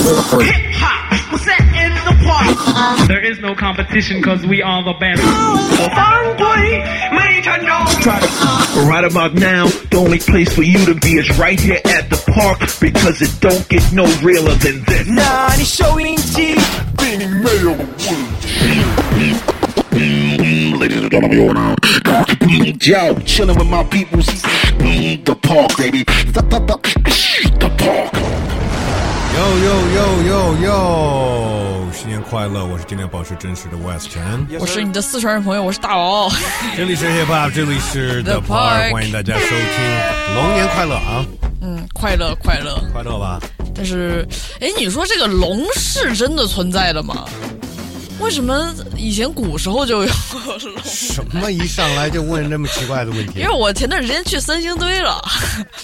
Hip hop, we're set in the park. There is no competition because we are the best. Right about now, the only place for you to be is right here at the park because it don't get no realer than this. 나 아니 쇼인지 빈이 Ladies and gentlemen, you're chilling with my people. The park, baby. The park. 哟哟哟哟哟！新年快乐！我是今天保持真实的 West 陈，我是你的四川人朋友，我是大王。这里是 Hip Hop，这里是 The Park，Park 欢迎大家收听，龙年快乐啊！嗯，快乐快乐。快乐吧？但是，哎，你说这个龙是真的存在的吗？为什么以前古时候就有龙？什么一上来就问这么奇怪的问题因为？我前段时间去三星堆了，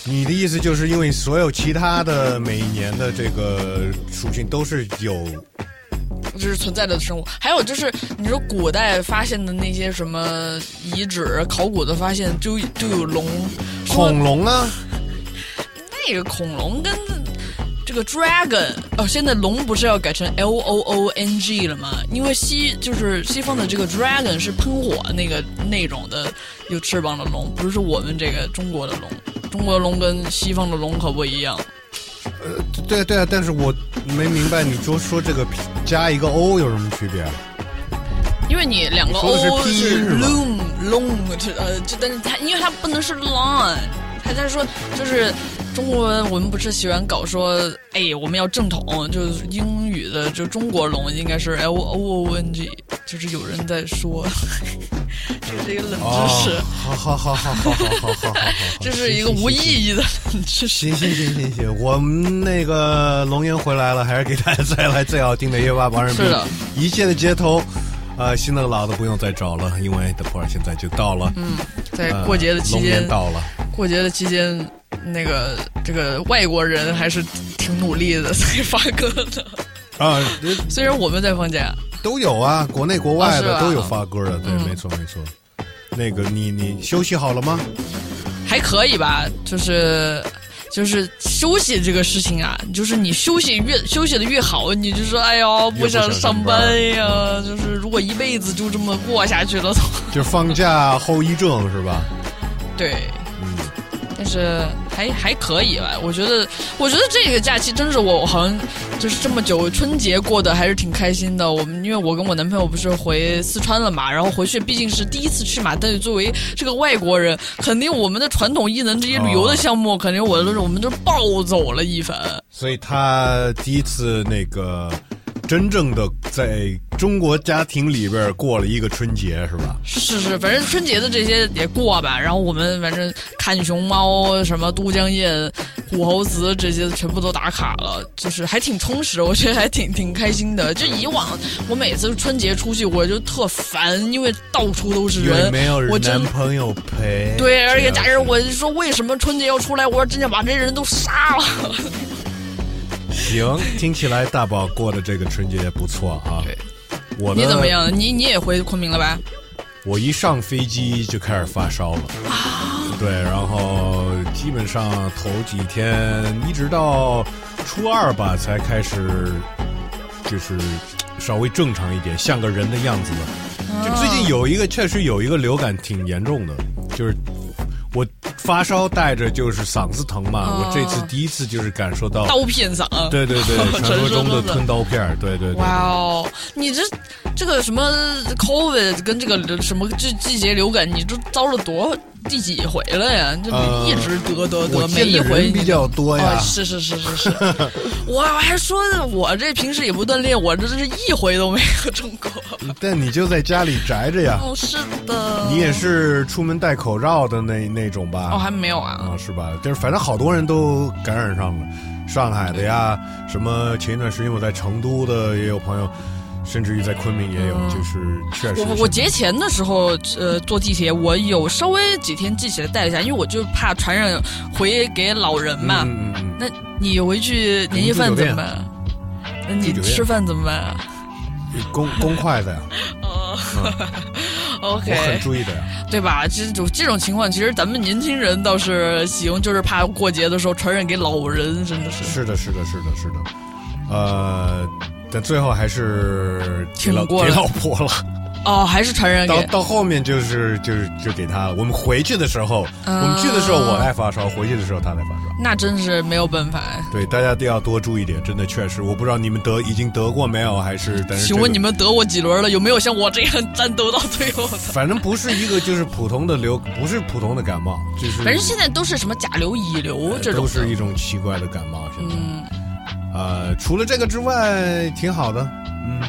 你的意思就是因为所有其他的每一年的这个属性都是有 就是存在的生物。还有就是，你说古代发现的那些什么遗址、考古的发现，就就有龙。恐龙啊，那个恐龙跟这个 dragon 哦，现在龙不是要改成 L O O N G 了吗？因为西就是西方的这个 dragon 是喷火那个那种的有翅膀的龙，不是我们这个中国的龙。中国的龙跟西方的龙可不一样。呃对对啊，但是我没明白你说说这个加一个 O 有什么区别啊？因为你两个 O 拼是 loom long，这呃，这但是它因为它不能是 line，它在说就是中国文我们不是喜欢搞说，哎，我们要正统，就是英语的就中国龙应该是 L O O N G，就是有人在说，这是一个冷知识，哦好好好好好好好好好，这是一个无意义的冷知识。行行行行行，我们那个龙岩回来了，还是给大家带来最好听的夜八八人是的，一切的街头。呃，新的老的不用再找了，因为 The Part 现在就到了。嗯，在过节的期龙间年，到了，过节的期间，那个这个外国人还是挺努力的 在发歌的，啊，虽然我们在放假。都有啊，国内国外的都有发歌的，对，嗯没错没错。那个你你休息好了吗？还可以吧，就是就是休息这个事情啊，就是你休息越休息的越好，你就说哎呦不想上班呀，就是如果一辈子就这么过下去了，就是放假后遗症是吧？对，嗯，但是还还可以吧，我觉得我觉得这个假期真是我好像就是这么久春节过得还是挺开心的。我们因为我跟我男朋友不是回四川了嘛，然后回去毕竟是第一次去嘛，但是作为这个外国人，肯定我们的传统艺能这些旅游的项目，肯定我都是我们都暴走了一番。所以他第一次那个真正的在中国家庭里边过了一个春节是吧？是是，反正春节的这些也过吧。然后我们反正看熊猫、什么都江堰、虎猴祠这些全部都打卡了，就是还挺充实，我觉得还挺挺开心的。就以往我每次春节出去我就特烦，因为到处都是人，没有我男朋友陪。对，而且家人我就说为什么春节要出来？我说真想把这人都杀了。行，听起来大宝过的这个春节不错啊。对，我呢你怎么？样？你你也回昆明了吧？我一上飞机就开始发烧了。啊对，然后基本上头几天一直到初二吧，才开始就是稍微正常一点，像个人的样子了。就最近有一个确实有一个流感挺严重的，就是我发烧带着就是嗓子疼嘛，哦我这次第一次就是感受到，刀片嗓。对对对，传说中的吞刀片儿，对对对。哇哦，你这这个什么 COVID 跟这个什么季季节流感，你这遭了多第几回了呀？这呃一直得得得，每一回人比较多呀哦，是是是是是，我还说我这平时也不锻炼，我这是一回都没有中过。但你就在家里宅着呀，哦，是的，你也是出门戴口罩的那那种吧？哦，还没有啊。啊，是吧？就是反正好多人都感染上了，上海的呀，什么前一段时间我在成都的也有朋友，甚至于在昆明也有，就是确实我我节前的时候，呃，坐地铁，我有稍微几天记起来带一下，因为我就怕传染回给老人嘛。嗯嗯嗯，那你回去年夜饭怎么办？那你吃饭怎么办啊嗯公公筷子呀，我 很？OK，我很注意的呀。对吧？这种这种情况，其实咱们年轻人倒是行，就是怕过节的时候传染给老人，真的是。是的，是的，是的，是的。呃，但最后还是给老过了老婆了。哦，还是传染给到到后面就是就是就给他了，我们回去的时候，嗯我们去的时候我在发烧，回去的时候他在发烧。那真是没有办法。对，大家都要多注意点，真的确实，我不知道你们得已经得过没有，还是但是、请问你？们得过几轮了？有没有像我这样战斗到最后的？反正不是一个就是普通的流，不是普通的感冒，就是反正现在都是什么甲流、乙流这种，都是一种奇怪的感冒。现在，嗯，呃，除了这个之外，挺好的。嗯，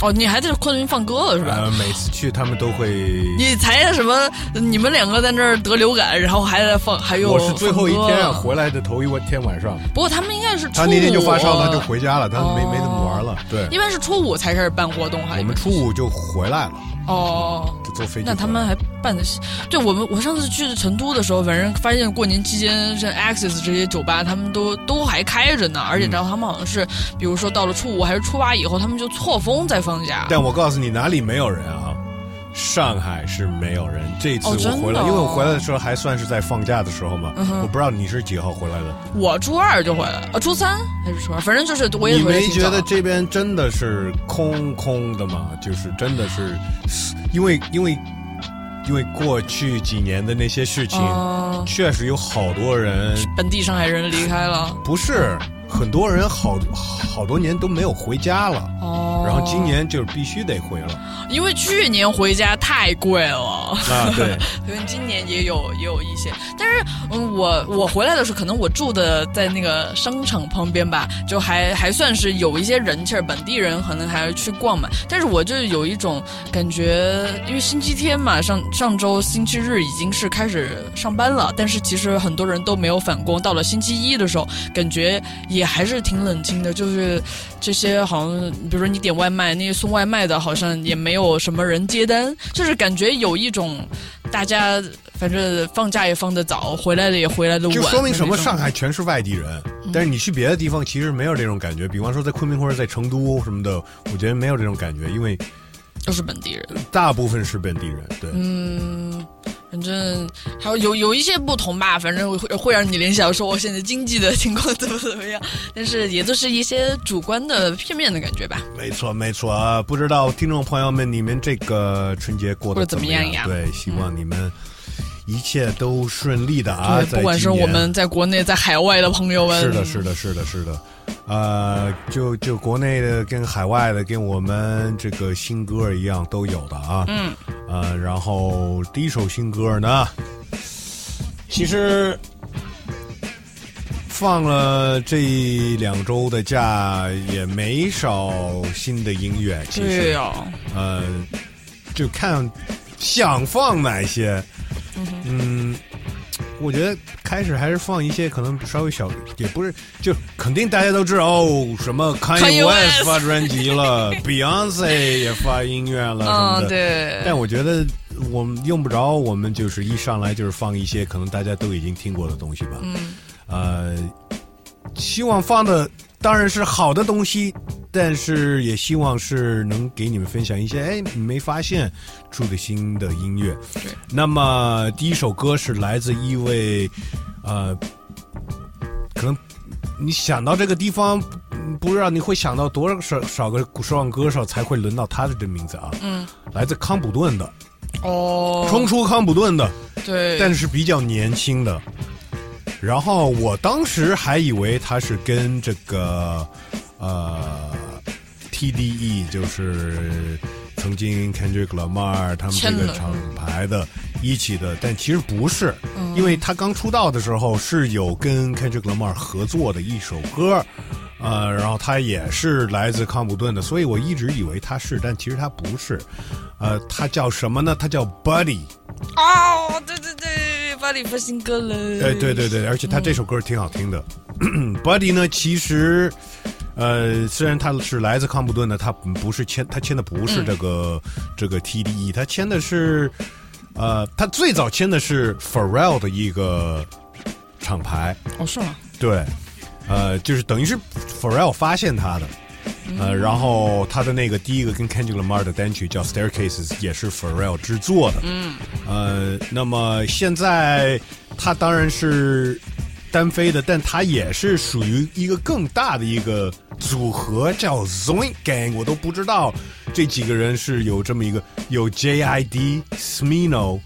哦，你还在昆明放歌了是吧？呃，每次去他们都会。你才什么？你们两个在那儿得流感，然后还在放，还有我是最后一天啊回来的头一天晚上，不过他们应该是初他那天就发烧了，他就回家了，他没、哦没怎么玩了。对，一般是初五才开始办活动，还我们初五就回来了，哦。就坐飞机。那他们还办的，对我们我上次去成都的时候，反正发现过年期间，像 Access 这些酒吧，他们都都还开着呢，而且嗯然后他们好像是，比如说到了初五还是初八以后，他们就错峰在放假。但我告诉你，哪里没有人啊？上海是没有人。这次我回来，因为我哦回来的时候还算是在放假的时候嘛。嗯我不知道你是几号回来的。我初二就回来了，呃，初三还是初二，反正就是我也你没回来挺早觉得这边真的是空空的吗？就是真的是，因为因为因为过去几年的那些事情，嗯确实有好多人本地上海人离开了不是很多人好好多年都没有回家了。哦，然后今年就是必须得回了因为去年回家太贵了。啊！对，可能今年也有也有一些，但是嗯，我我回来的时候，可能我住的在那个商场旁边吧，就还还算是有一些人气儿，本地人可能还去逛嘛。但是我就有一种感觉，因为星期天嘛，上上周星期日已经是开始上班了，但是其实很多人都没有返工。到了星期一的时候，感觉也还是挺冷清的，就是这些好像，比如说你点外卖，那些送外卖的，好像也没有什么人接单，就是感觉有一种大家反正放假也放得早，回来的也回来的晚，就说明什么？上海全是外地人，但是你去别的地方其实没有这种感觉。比方说在昆明或者在成都什么的，我觉得没有这种感觉，因为都是本地人。大部分是本地人。对，嗯，反正还有有有一些不同吧，反正会会让你联想说我现在经济的情况怎么怎么样，但是也都是一些主观的片面的感觉吧。没错没错啊！不知道听众朋友们，你们这个春节过过得怎么样呀对，希望你们一切都顺利的啊！不管是我们在国内在海外的朋友们，是的，是的，是的，是的，呃，就就国内的跟海外的，跟我们这个新歌一样都有的啊。嗯，呃，然后第一首新歌呢，其实放了这两周的假，也没少新的音乐。其对实，呀、呃，就看想放哪些。嗯，我觉得开始还是放一些可能稍微小，也不是，就肯定大家都知道哦，什么 Kanye Kanye West West 发专辑了，Beyonce 也发音乐了什么嗯，的。对，但我觉得我们用不着，我们就是一上来就是放一些可能大家都已经听过的东西吧。嗯，呃，希望放的当然是好的东西，但是也希望是能给你们分享一些哎你没发现出的新的音乐。对，那么第一首歌是来自一位呃，可能你想到这个地方。嗯不知道你会想到多少少个说唱歌手才会轮到他的这名字啊？嗯，来自康普顿的，哦，冲出康普顿的，对，但是比较年轻的。然后我当时还以为他是跟这个呃 TDE，就是曾经 Kendrick Lamar 他们这个厂牌的一起的，但其实不是，嗯因为他刚出道的时候是有跟 Kendrick Lamar 合作的一首歌。呃，然后他也是来自康普顿的，所以我一直以为他是，但其实他不是。呃，他叫什么呢？他叫 Buddy。哦，对对对，，Buddy 发新歌了，哎，对对对，而且他这首歌挺好听的。Buddy 呢，其实，呃，虽然他是来自康普顿的，他不是签，他签的不是这个、这个 TDE，他签的是，呃，他最早签的是 Pharrell 的一个厂牌，哦，是吗？对，呃，就是等于是 Pharrell 发现他的。呃，然后他的那个第一个跟 Kendrick Lamar 的单曲叫 Staircases，也是 Pharrell 制作的。嗯，呃，那么现在他当然是单飞的，但他也是属于一个更大的一个组合，叫 Zoink Gang。我都不知道这几个人是有这么一个有 JID Smino，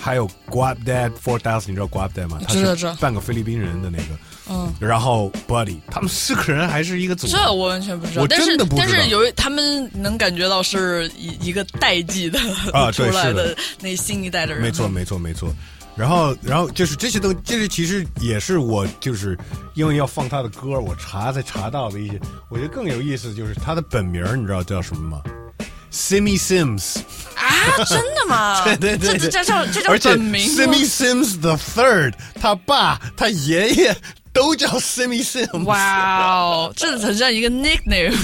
还有 Guap Dad Four Thousand，你知道 Guap Dad 吗？他半个菲律宾人的那个。嗯，然后 Buddy，他们四个人还是一个组合。这我完全不知道，我但是真的不知道但是有他们能感觉到是一一个代际的啊 出来的的那新一代的人，没错，没错，没错。然后，然后就是这些东，这是其实也是我就是因为要放他的歌，我查才查到的一些。我觉得更有意思就是他的本名，你知道叫什么吗？Simmy Sims，啊，真的吗？对对对这这这叫这叫本名 Simmy Sims the Third，他爸他爷爷都叫 Simmy Sims。哇哦，这很像一个 nickname。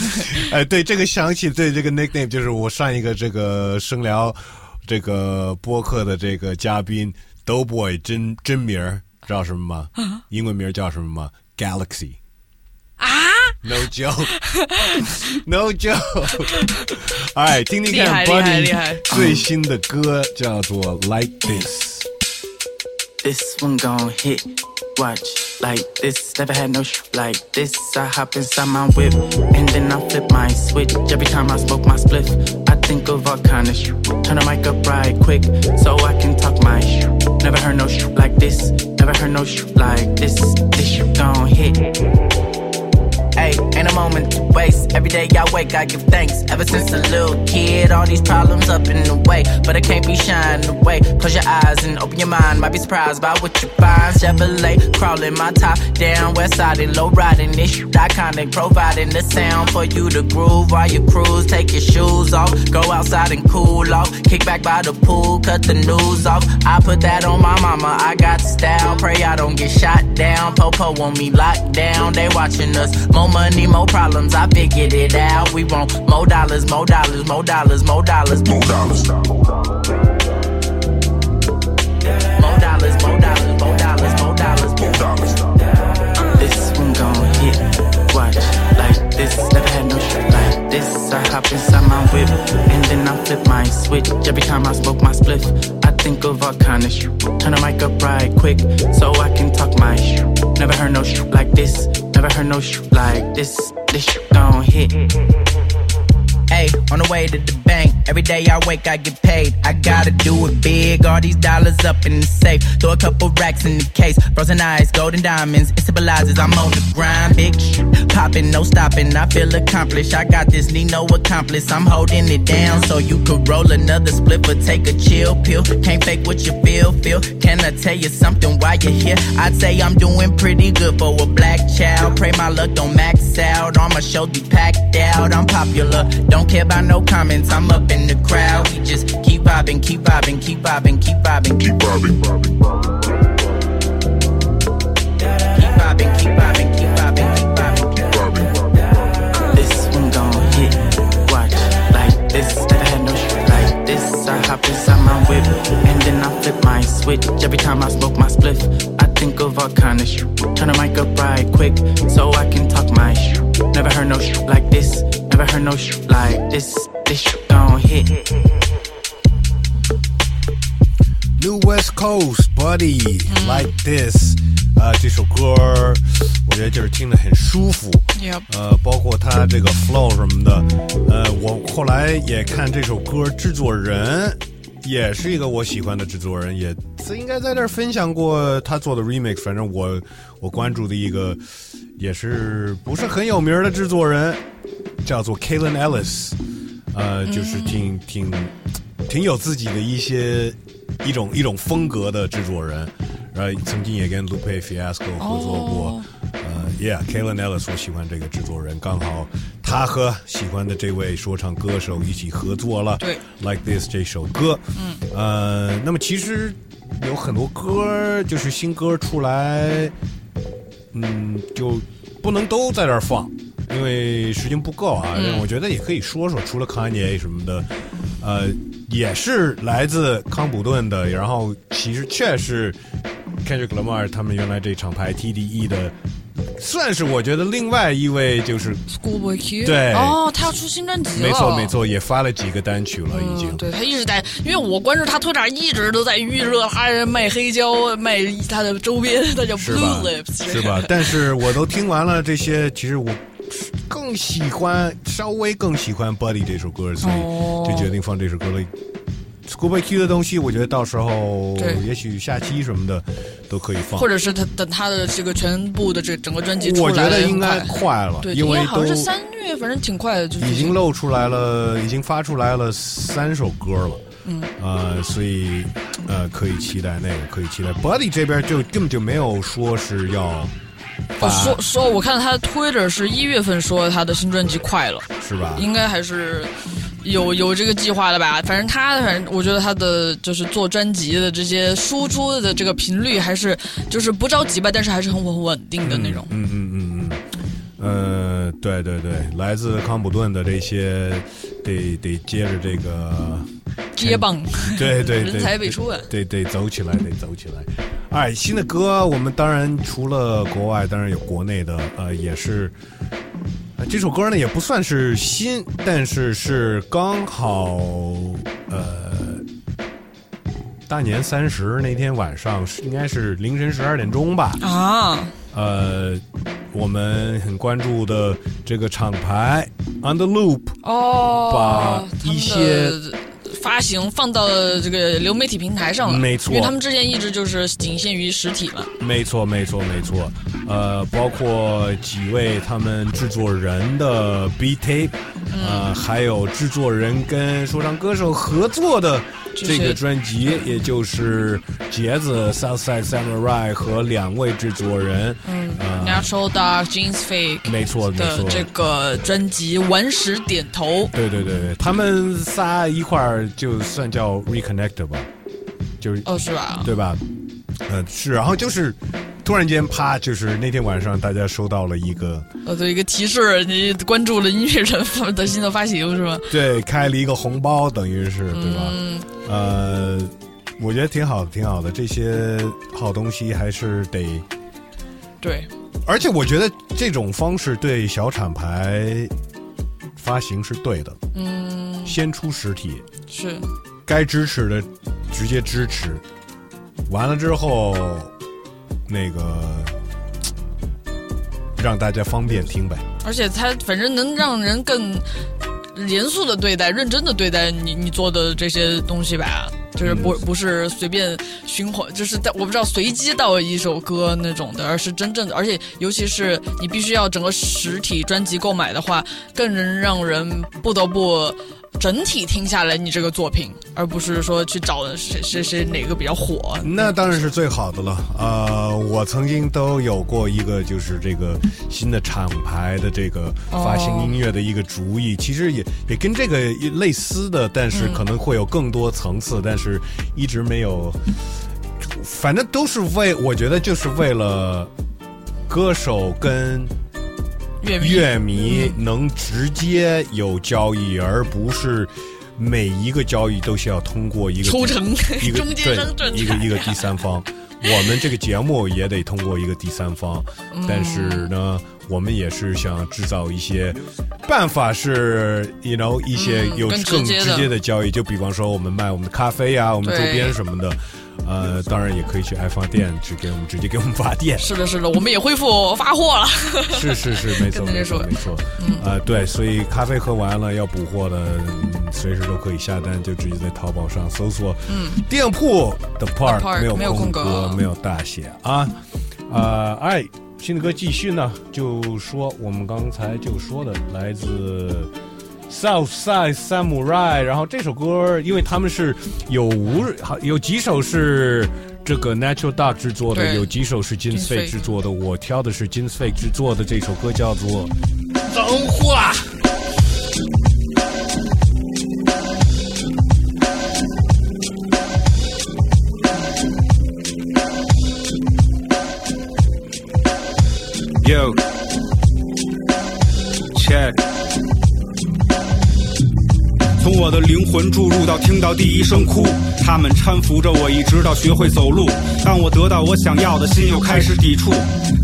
哎，对，这个想起对这个 nickname 就是我上一个这个声聊这个播客的这个嘉宾 Doughboy 真真名儿知道什么吗？英文名叫什么吗？Galaxy。啊 No joke, no joke。哎，听听看厉害厉害厉害 Buddy 最新的歌叫做《Like This》。This one gon' hit. Watch like this. Never had no sh- like this. I hop inside my whip and then I flip my switch. Every time I smoke my spliff, I think of all kind of sh- Turn the mic up right quick so I can talk my sh- Never heard no sh- like this. Never heard no sh- like this. This shit gon' hit. Hey, ain't a moment to waste. Every day I wake, I give thanks. Ever since a little kid, all these problems up in the way. But I can't be shying away. Close your eyes and open your mind. Might be surprised by what you find. Chevrolet crawling my top down, west side and low riding this shit iconic. Providing the sound for you to groove while you cruise. Take your shoes off, go outside and cool off. Kick back by the pool, cut the news off. I put that on my mama. I got style. Pray I don't get shot down. Popo want me locked down. They watching us. More money, more problems. I figured it out. We want more dollars, more dollars, more dollars, more dollars, more dollars. More dollars, more dollars, more dollars, more dollars, more dollars. This one gon' hit. Watch like this. Never had no shit like this. I hop inside my whip and then I flip my switch. Every time I smoke my spliff, I think of all kind of shit. Turn the mic up right quick so I can talk my shit. Never heard no shit like this. Never heard no shit like this. This shit gon' hit. Hey, on the way to the bank. Every day I wake, I get paid. I gotta do it big. All these dollars up in the safe. Throw a couple racks in the case. Frozen eyes, golden diamonds. It symbolizes I'm on the grind. Big sh- popping, no stopping. I feel accomplished. I got this need no accomplice. I'm holding it down so you could roll another split or take a chill pill. Can't fake what you feel, feel. Can I tell you something while you're here? I'd say I'm doing pretty good for a black child. Pray my luck don't max out. All my shows be packed out. I'm popular. Don't care about no comments. I'm up in the crowd. We just keep vibing, keep vibing, keep vibing, keep vibing, keep Keep vibing, keep vibing, keep vibing, keep vibing, keep vibing. This one gon' hit. Watch like this. Never had no shit like this. I hop inside my whip and then I flip my switch. Every time I smoke my spliff, I think of all kind of shit. Turn the mic up right quick so I can talk my shit. Never heard no shit like this. Never heard no shit like this. This shit gon' hit. New West Coast Buddy Like This，啊、这首歌儿我觉得就是听着很舒服。Yep 呃，包括他这个 flow 什么的，呃，我后来也看这首歌制作人也是一个我喜欢的制作人，也应该在这儿分享过他做的 remix。反正我我关注的一个也是不是很有名的制作人，叫做 Kalen Ellis，呃，就是挺挺挺有自己的一些一种一种风格的制作人，然后曾经也跟 Lupe Fiasco 合作过。哦。呃，Yeah，Kalen Ellis，我喜欢这个制作人，刚好他和喜欢的这位说唱歌手一起合作了。对，Like This 这首歌，嗯，呃，那么其实有很多歌就是新歌出来，嗯，就不能都在这儿放，因为时间不够啊。我觉得也可以说说，除了 Kanye 什么的，呃，也是来自康普顿的，然后其实确实 Kendrick Lamar 他们原来这厂牌 TDE 的算是我觉得另外一位就是 Schoolboy Q，对哦，他要出新专辑了，没错没错，也发了几个单曲了，已经嗯，。对他一直在，因为我关注他推特，一直都在预热他卖黑胶，卖他的周边，他叫 Blue Lips，是吧？但是我都听完了这些，其实我更喜欢，稍微更喜欢《Buddy》这首歌，所哦以就决定放这首歌了。Schoolboy Q 的东西，我觉得到时候对也许下期什么的都可以放或。者是他等他的这个全部的这整个专辑出来，我觉得应该快快了，对，因为好像是三月，反正挺快的，就已经露出来了，已经发出来了三首歌了。嗯，呃，所以呃，可以期待那个，可以期待。Buddy 这边就根本就没有说是要说说，我看他的 Twitter 是一月份说他的新专辑快了，是吧？应该还是有有这个计划的吧？反正他，反正我觉得他的就是做专辑的这些输出的这个频率还是就是不着急吧，但是还是很稳稳定的那种。嗯嗯嗯嗯，呃，对对对，来自康普顿的这些，得得接着这个，接棒，对对人对，才辈出啊！得得走起来，得走起来。哎，新的歌我们当然除了国外，当然有国内的，呃，也是。呃这首歌呢也不算是新，但是是刚好呃大年三十那天晚上，应该是凌晨十二点钟吧。啊，呃，我们很关注的这个厂牌 On the Loop，哦，把一些发行放到这个流媒体平台上了，没错因为他们之前一直就是仅限于实体嘛。没错，没错，没错。呃，包括几位他们制作人的 B tape，呃，还有制作人跟说唱歌手合作的这个专辑，也就是杰子 Southside Samurai 和两位制作人，嗯呃，Natural Dark Jeans Fake 没错，没错。的这个专辑顽石点头，对对对对，他们仨一块儿就算叫 reconnect 吧，就是哦，是吧？对吧？呃，是，然后就是突然间啪，就是那天晚上大家收到了一个，呃，对，一个提示，你关注了音乐人发的新的发行是吧？对，开了一个红包，等于是对吧？嗯，呃，我觉得挺好的，挺好的，这些好东西还是得，对，而且我觉得这种方式对小厂牌发行是对的，嗯，先出实体，是，该支持的直接支持，完了之后，那个让大家方便听呗。而且它反正能让人更严肃的对待、认真的对待你你做的这些东西吧。就是不不是随便循环，就是在我不知道随机到一首歌那种的，而是真正的，而且尤其是你必须要整个实体专辑购买的话，更能让人不得不整体听下来你这个作品，而不是说去找谁谁谁哪个比较火。那当然是最好的了。呃，我曾经都有过一个就是这个新的厂牌的这个发行音乐的一个主意，其实也也跟这个类似的，但是可能会有更多层次，但是一直没有。反正都是为，我觉得就是为了歌手跟乐迷。能直接有交易，而不是每一个交易都需要通过一个抽成一个 中间商赚对一个一个第三方。我们这个节目也得通过一个第三方，嗯。但是呢，我们也是想制造一些办法，是 you know 一些有嗯更直接的。直接的交易，就比方说我们卖我们的咖啡啊，我们周边什么的，呃，当然也可以去爱发电，去给我们直接给我们发电。是的，是的，我们也恢复发货了。是是是，没错没错没错，呃，对，所以咖啡喝完了要补货的，嗯随时都可以下单，就直接在淘宝上搜索，嗯，店铺的 part Park，没有没有空格，没有大写啊，呃，哎，新的歌继续呢，就说我们刚才就说的，来自 Southside Samurai，然后这首歌，因为他们是有无好有几首是。这个 Natural Dark 制作的，有几首是 j i n s Jeans Fake 制作的，我挑的是 j i n s Fake 制作的这首歌，叫做《脏话》。我的灵魂注入到听到第一声哭，他们搀扶着我一直到学会走路。当我得到我想要的，心又开始抵触。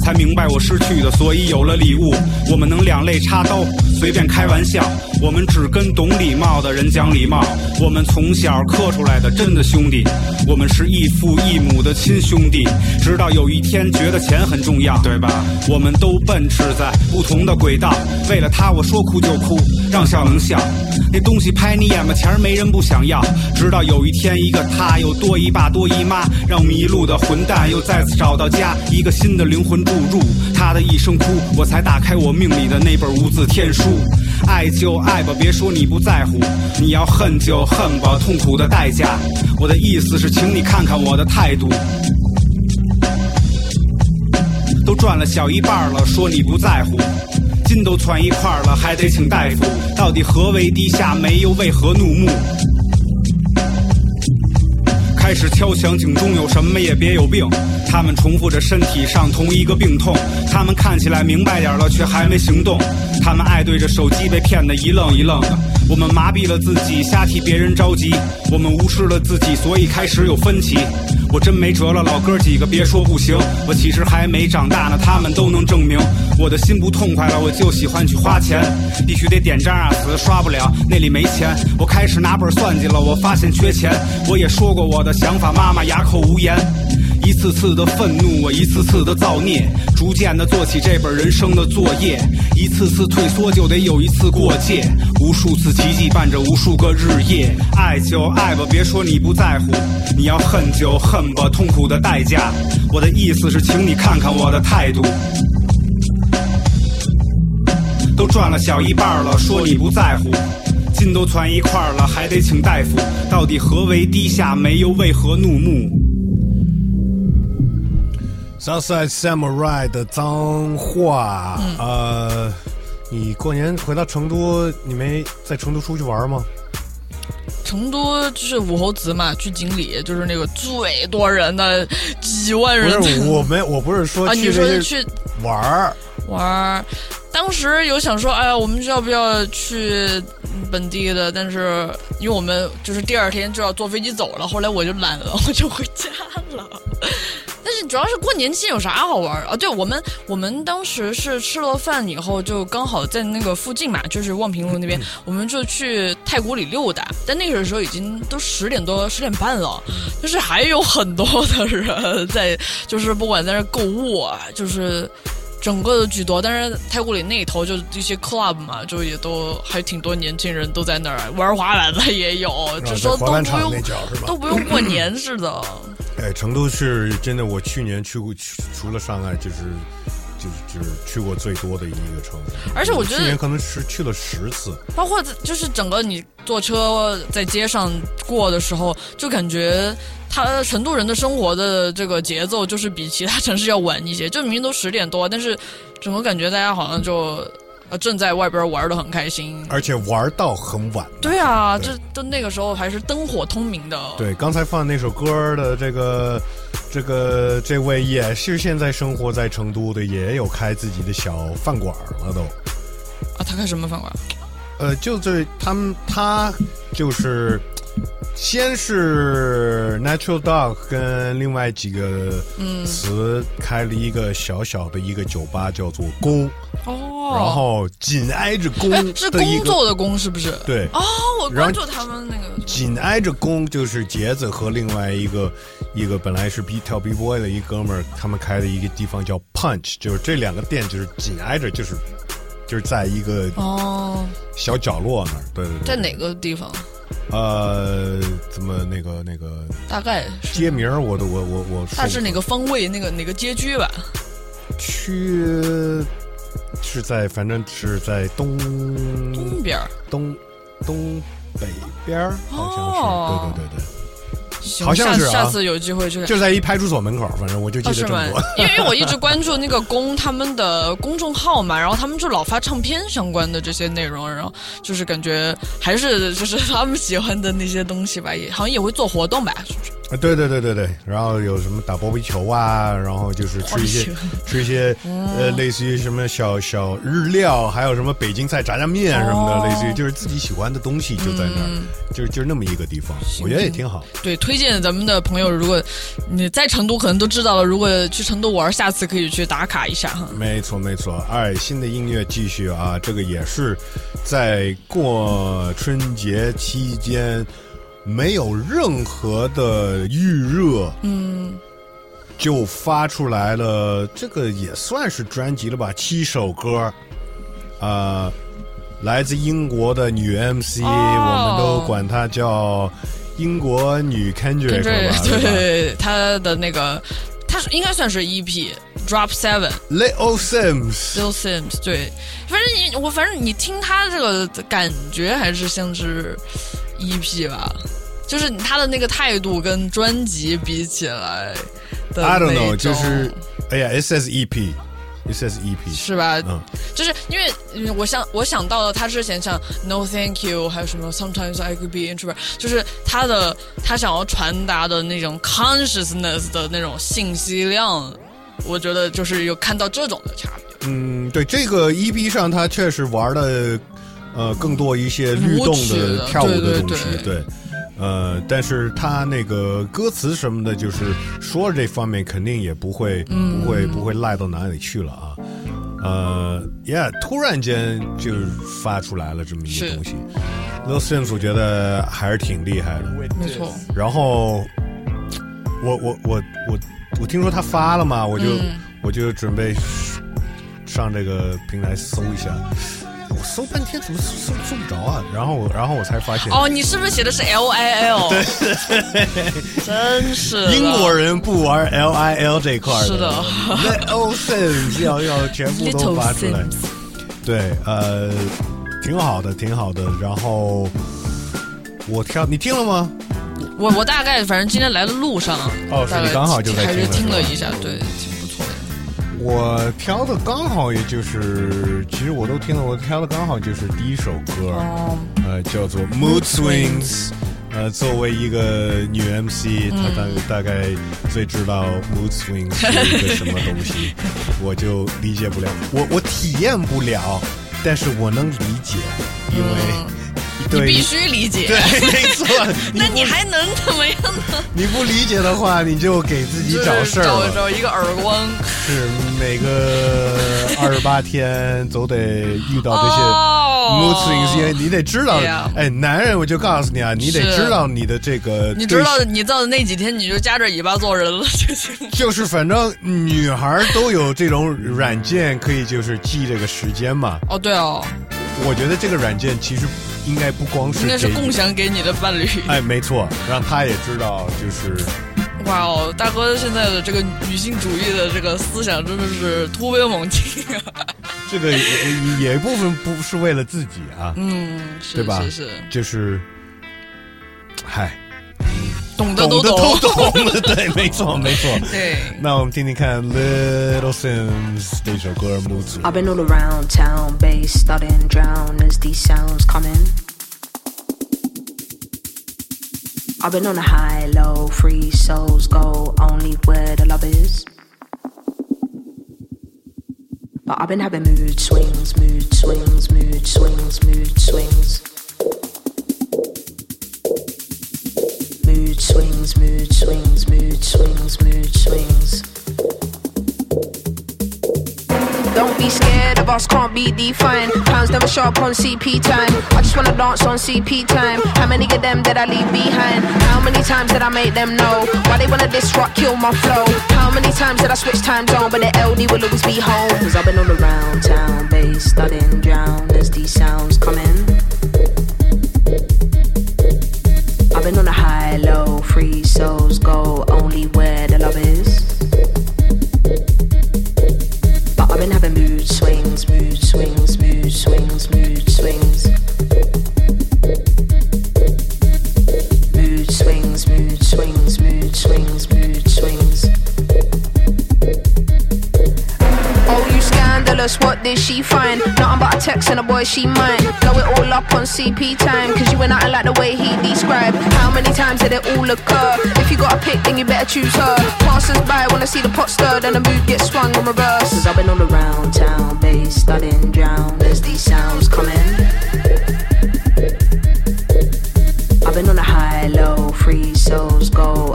才明白我失去的，所以有了礼物。我们能两肋插刀，随便开玩笑。我们只跟懂礼貌的人讲礼貌。我们从小刻出来的真的兄弟，我们是异父异母的亲兄弟。直到有一天觉得钱很重要，对吧？我们都奔驰在不同的轨道，为了他我说哭就哭，让笑能笑。那东西拍你眼巴前儿没人不想要，直到有一天一个他又多一爸多姨妈，让迷路的混蛋又再次找到家，一个新的灵魂注入他的一声哭，我才打开我命里的那本无字天书。爱就爱吧，别说你不在乎，你要恨就恨吧，痛苦的代价。我的意思是，请你看看我的态度。都赚了小一半了，说你不在乎，筋都攒一块儿了，还得请大夫。到底何为低下眉，又为何怒目？开始敲响警钟，有什么也别有病。他们重复着身体上同一个病痛，他们看起来明白点了，却还没行动。他们爱对着手机，被骗得一愣一愣的。我们麻痹了自己，瞎替别人着急。我们无视了自己，所以开始有分歧。我真没辙了，老哥几个别说不行。我其实还没长大呢，他们都能证明。我的心不痛快了，我就喜欢去花钱，必须得点张啊，死刷不了，那里没钱。我开始拿本算计了，我发现缺钱。我也说过我的想法，妈妈哑口无言。一次次的愤怒，我一次次的造孽，逐渐的做起这本人生的作业。一次次退缩，就得有一次过界。无数次奇迹伴着无数个日夜。爱就爱吧，别说你不在乎。你要恨就恨吧，痛苦的代价。我的意思是，请你看看我的态度。都赚了小一半了，说你不在乎。筋都攒一块了，还得请大夫。到底何为低下眉，又为何怒目？Southside Samurai 的脏话，呃，你过年回到成都，你没在成都出去玩吗？成都就是武侯祠嘛，去锦里就是那个最多人的几万人不是，我没，我不是说啊，你说去这些去玩儿，玩儿，当时有想说，哎呀，我们要不要去本地的？但是因为我们就是第二天就要坐飞机走了，后来我就懒了，我就回家了。但是主要是过年期间有啥好玩儿啊？对我们，我们当时是吃了饭以后，就刚好在那个附近嘛，就是望平路那边，我们就去太古里溜达。但那个时候已经都十点多、十点半了，就是还有很多的人在，就是不管在那儿购物啊，就是。整个的居多，但是太古里那一头就一些 club 嘛，就也都还挺多年轻人都在那儿玩滑板的也有，就说都不用？都不用过年似的。哎，成都是真的，我去年去过，去除了上海，就是就是就是去过最多的一个城市。而且我觉得去年可能是去了十次。包括就是整个你坐车在街上过的时候，就感觉他成都人的生活的这个节奏就是比其他城市要晚一些。就明明都十点多，但是整个感觉大家好像就呃正在外边玩的很开心。而且玩到很晚。对啊，对这都那个时候还是灯火通明的。对，刚才放那首歌的这个这个这位也是现在生活在成都的，也有开自己的小饭馆了都。啊，他开什么饭馆？呃，就这他们他就是先是 Natural Dog 跟另外几个嗯词开了一个小小的一个酒吧，叫做宫，哦，然后紧挨着宫哎是工作的工是不是？对。哦，我关注他们那个。紧挨着宫就是杰子和另外一个一个本来是 B 跳 B boy 的一哥们儿，他们开的一个地方叫 Punch，就是这两个店就是紧挨着，就是就是在一个哦，小角落那儿。对对对，在哪个地方？呃，怎么那个那个大概是街名儿我都我我我它是哪个方位？那个哪个街区吧？区是在反正是在东东边儿。东东北边儿，好像是、哦对对对对。行好像是啊下下次有机会去看。就在一派出所门口，反正我就记得这么多。？因为因为我一直关注那个公他们的公众号嘛，然后他们就老发唱片相关的这些内容，然后就是感觉还是就是他们喜欢的那些东西吧，也好像也会做活动吧，是不是？啊，对对对对对，然后有什么打波比球啊，然后就是吃一些吃一些呃，类似于什么小小日料，还有什么北京菜炸酱面什么的，哦类似于就是自己喜欢的东西就在那儿，就是就是那么一个地方，我觉得也挺好。对，推荐咱们的朋友，如果你在成都可能都知道了，如果去成都玩，下次可以去打卡一下哈。没错，没错。哎，新的音乐继续啊，这个也是在过春节期间没有任何的预热，嗯，就发出来了。这个也算是专辑了吧？七首歌，啊、来自英国的女 MC，、哦我们都管她叫英国女 Kendrick 对吧？对吧对，他的那个，她是应该算是 EP。Drop Seven, Little Sims, Little Sims，对，反正你我反正你听他这个感觉还是像是 EP 吧，就是他的那个态度跟专辑比起来的 I don't know，就是哎呀，it says EP，it says EP，是吧？嗯，就是因为嗯我想我想到了他之前像 No Thank You，还有什么 Sometimes I Could Be Introvert，就是他的他想要传达的那种 consciousness 的那种信息量，我觉得就是有看到这种的差别。嗯，对，这个 EP 上他确实玩的呃更多一些律动的的跳舞的东西，对对。呃，但是他那个歌词什么的，就是说这方面肯定也不会、嗯不会不会赖到哪里去了啊。呃，Yeah，突然间就发出来了这么一个东西。Lil Sims 我觉得还是挺厉害的。没错，然后我我我我我听说他发了嘛，我就、嗯我就准备上这个平台搜一下，我搜半天怎么搜搜搜不着啊？然后我然后我才发现，哦，你是不是写的是 L I L？对，真是英国人不玩 L I L 这一块儿是的，Little Sims 要要全部都发出来对，呃，挺好的，挺好的。然后我挑，你听了吗？我我大概反正今天来的路上，哦刚好就在还是听了是听了一下，对。我挑的刚好也就是，其实我都听了，我挑的刚好就是第一首歌，哦，呃，叫做 Mood Swings。呃，作为一个女 MC，她大大概最知道 Mood Swings 是一个什么东西，我就理解不了，我我体验不了，但是我能理解，因为、对你必须理解。对，没错，那你还能怎么样呢？你不理解的话，你就给自己找事儿找了。找一个耳光。是每个二十八天总得遇到这些哦 mood swings，因为你得知道哎，男人我就告诉你啊，你得知道你的这个，你知道，你到那几天你就夹着尾巴做人了就行。就是反正女孩都有这种软件可以就是记这个时间嘛。哦，对哦，我觉得这个软件其实应该不光是应该是共享给你的伴侣。哎，没错，让他也知道，就是哇哦，大哥现在的这个女性主义的这个思想真的是突飞猛进啊！这个也也一部分不是为了自己啊，嗯，是对吧？是是，就是，嗨，懂的懂的懂。都懂了，对，没错，没错。对，那我们听听看 Little Sims 这首歌《木子》。 I've been all around town, bass studying, drown as these sounds come in. I've been on a high, low, free souls go only where the love is. But I've been having mood swings, mood swings, mood swings, mood swings. Defined. Pounds never show up on CP time. I just wanna dance on CP time. How many of them did I leave behind? How many times did I make them know? Why they wanna disrupt, kill my flow? How many times did I switch time zone? But the LD will always be home. Cause I've been all around town, bass studying, drown as these sounds come in. I've been on a high, low, free souls go only where the love is. Did she find? Nothing but a text and a boy she mine. Blow it all up on CP time, cause you ain't nothing like the way he described. How many times did it all occur? If you got a pick, then you better choose her. Passers by wanna see the pot stirred and the mood gets swung on reverse. Cause I've been all around town, bass studying drown as these sounds come in. I've been on a high, low, free souls go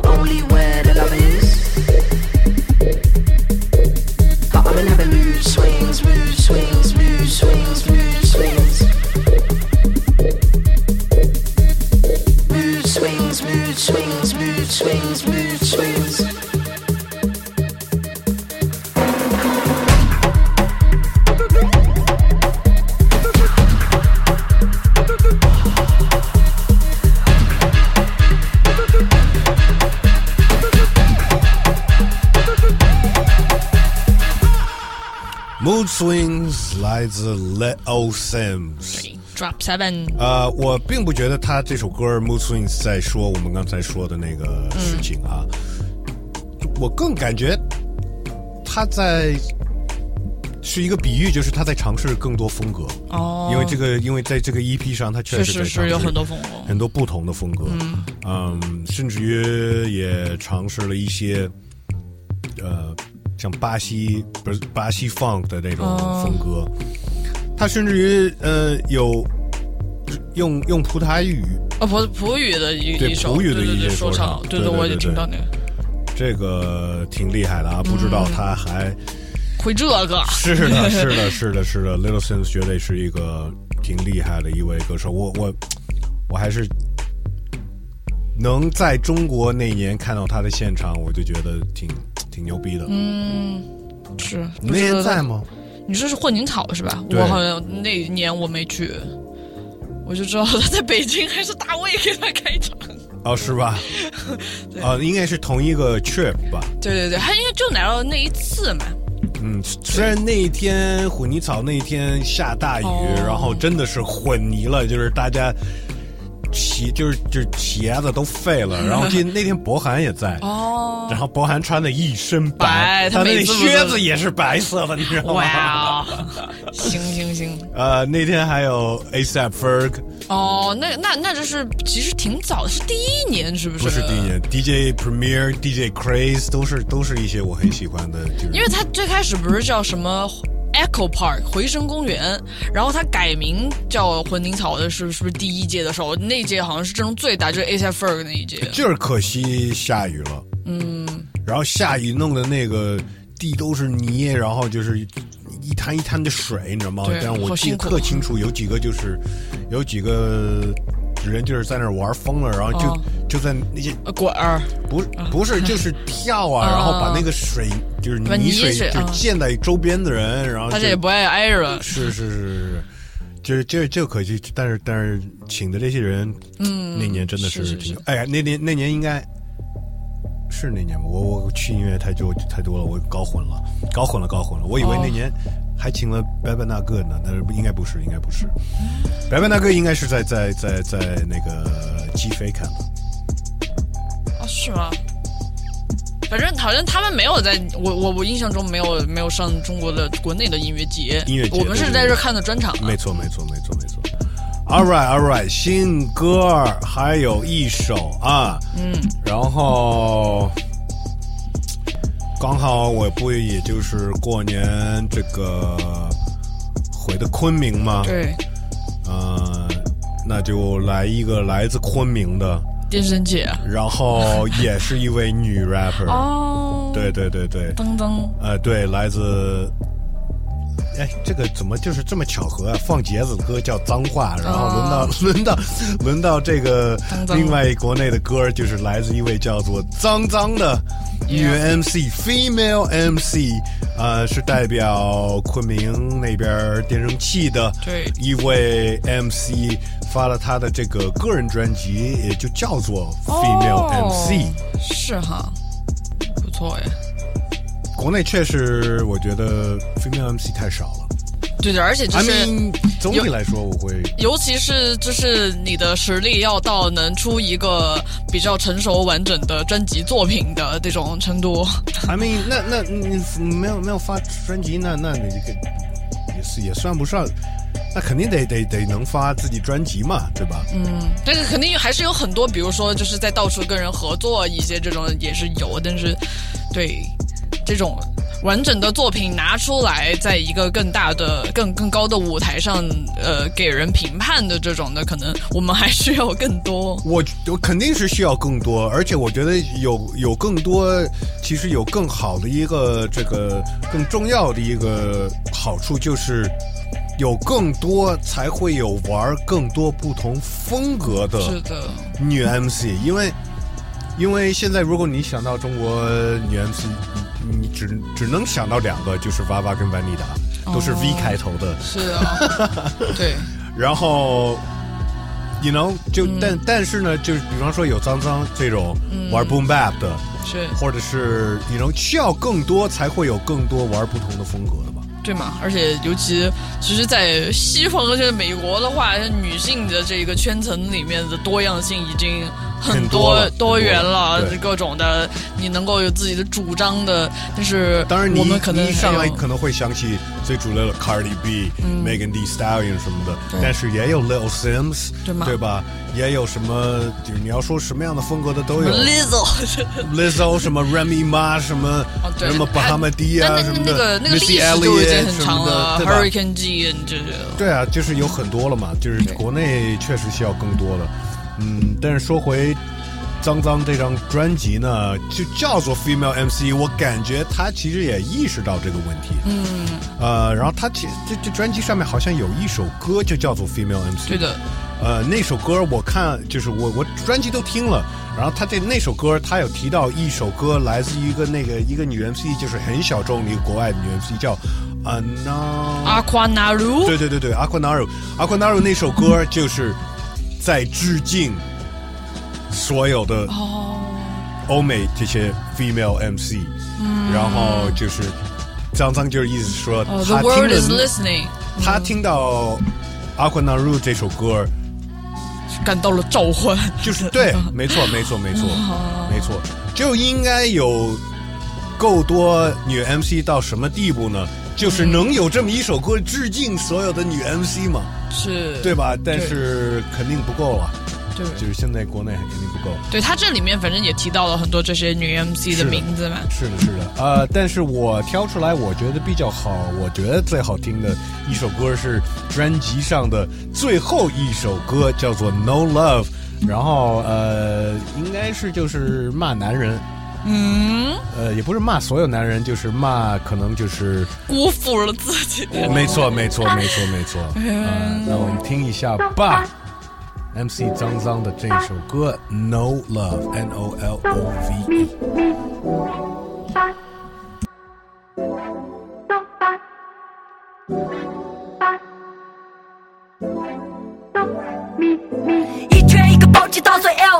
来自 Let O Sims。Drop Seven，呃，我并不觉得他这首歌 Mood Swings 在说我们刚才说的那个事情啊，我更感觉他在是一个比喻，就是他在尝试更多风格。哦，因为这个，因为在这个 EP 上，他确确实在实是有很多风格。很多不同的风格，嗯甚至于也尝试了一些，呃，像巴西不是巴西 funk 的那种哦。风格，他甚至于呃有用用葡萄语，哦，葡葡语的一对一首，葡语的一些说说唱。对我也对对对听到那个。这个挺厉害的啊！不知道他还会这个，是的，是的，是的，是的，Little Sims 绝对是一个挺厉害的一位歌手。我我我还是能在中国那年看到他的现场，我就觉得挺挺牛逼的。嗯，是。你那年不知道在吗？你说是混凝草是吧？我好像那一年我没去，我就知道他在北京，还是大卫给他开场。哦，是吧？啊，应该是同一个 trip 吧？对对对，他应该就来了那一次嘛。嗯，虽然那一天混泥草那一天下大雨，哦然后真的是混泥了，就是大家鞋就是就是鞋子都废了，然后 记那天博涵也在。哦，然后博涵穿的一身白，白他他那靴子也是白色的，你知道吗？哇，行行行，呃，那天还有 ASAP Ferg，哦，那那那就是其实挺早的，是第一年是不是？不是第一年，DJ Premier、DJ Craze 都是都是一些我很喜欢的，就是因为他最开始不是叫什么 Echo Park 回声公园，然后他改名叫混凝草的是是不是第一届的时候？那一届好像是阵容最大，就是 A.S.F. Ferg 那一届。就是可惜下雨了，嗯，然后下雨弄的那个地都是泥，然后就是一滩一滩的水，你知道吗？但我记得特清楚，有几个就是有几个人就是在那儿玩疯了，然后就、哦。就在那些呃管儿。不不是就是跳啊，啊 然后把那个水就是把泥泥水就溅在周边的人，然后他这也不爱挨着。是是是是，就是。这这可惜，但是但是请的这些人，嗯那年真的是是挺是。哎呀，那年那年应该是那年吧？我我去音乐太多太多了，我搞混了，搞混了，搞混了。我以为哦。那年还请了白白那个呢，但是应该不是，应该不是。白白那个应该是在在在在那个击飞看的。哦，是吗？反正好像他们没有在我我我印象中没有没有上中国的国内的音乐节，音乐节我们是在这看的专场啊。没错，没错，没错，没错。All right, all right，新歌还有一首啊，嗯，然后刚好我不也就是过年这个回的昆明嘛，对，呃，那就来一个来自昆明的，电声姐然后也是一位女 rapper，哦，对对对对，噔噔，呃，对，来自。哎，这个怎么就是这么巧合啊？放节子的歌叫脏话，然后轮到、轮到轮到这个另外国内的歌，就是来自一位叫做脏脏的女 MC，female MC，呃，是代表昆明那边电声器的对一位 MC，发了他的这个个人专辑，也就叫做 Female 哦 MC。是哈，不错哎。国内确实，我觉得 female MC 太少了。对对，而且就 I 是 mean，总体来说，我会尤其是就是你的实力要到能出一个比较成熟完整的专辑作品的这种程度。I mean，那那你没有没有发专辑，那那你这个也是也算不上，那肯定得得得能发自己专辑嘛，对吧？嗯，但是肯定还是有很多，比如说就是在到处跟人合作一些这种也是有，但是对这种完整的作品拿出来，在一个更大的、更更高的舞台上，呃，给人评判的这种的，可能我们还需要更多。我我肯定是需要更多，而且我觉得有有更多，其实有更好的一个这个更重要的一个好处就是。有更多才会有玩更多不同风格的是的，女 MC，因为因为现在如果你想到中国女 MC，你你只只能想到两个，就是娃娃跟万妮达，都是 V 开头的。是啊，对，然后，you know，就、嗯但但是呢，就是比方说有脏脏这种玩 boom bap 的，是或者是 you know 需要更多才会有更多玩不同的风格的吧。对嘛？而且尤其其实，在西方和在美国的话，女性的这个圈层里面的多样性已经很很多多元了各种的你能够有自己的主张的，但是当然你，我们可能一上来可能会想起最主流的 Cardi B、Megan Thee Stallion 什么的，但是也有 Lil Sims，对吗吧？也有什么，就是你要说什么样的风格的都有。Lizzo。Lizzo 什么 Remy Ma 什么、什么巴哈马迪啊什么的，那个那个历 Missy 史就已经很长了的，？，Hurricane G 就是对啊，就是有很多了嘛，就是国内确实需要更多的。嗯，但是说回脏脏这张专辑呢，就叫做 Female MC，我感觉他其实也意识到这个问题。嗯，呃，然后他其这这专辑上面好像有一首歌就叫做 Female MC。对的，呃，那首歌我看就是我我专辑都听了，然后他这那首歌他有提到一首歌来自于一个那个一个女 MC，就是很小众的一个国外的女 MC 叫 Anna。Aquanaru，对对对对，Aquanaru，Aquanaru 那首歌就是在致敬所有的哦，欧美这些 female MC，、然后就是张张就是意思说哦他听 is 了 listening，他听到 Aquanaru 这首歌，感到了召唤，就是对，没错没错没错没错，就应该有够多女 MC 到什么地步呢？就是能有这么一首歌致敬所有的女 MC 嘛，是，对吧？但是肯定不够了。对。就是现在国内还肯定不够。对他这里面反正也提到了很多这些女 MC 的。名字嘛，是的，是的，呃，但是我挑出来，我觉得比较好，我觉得最好听的一首歌是专辑上的最后一首歌，叫做《No Love》，然后呃，应该是就是骂男人，嗯，呃，也不是骂所有男人，就是骂可能就是，辜负了自己。没错，没错，没错，没错，呃，那我们听一下吧。MC 脏脏的这首歌《No Love》，N O L O V E。一拳一个暴击到最 L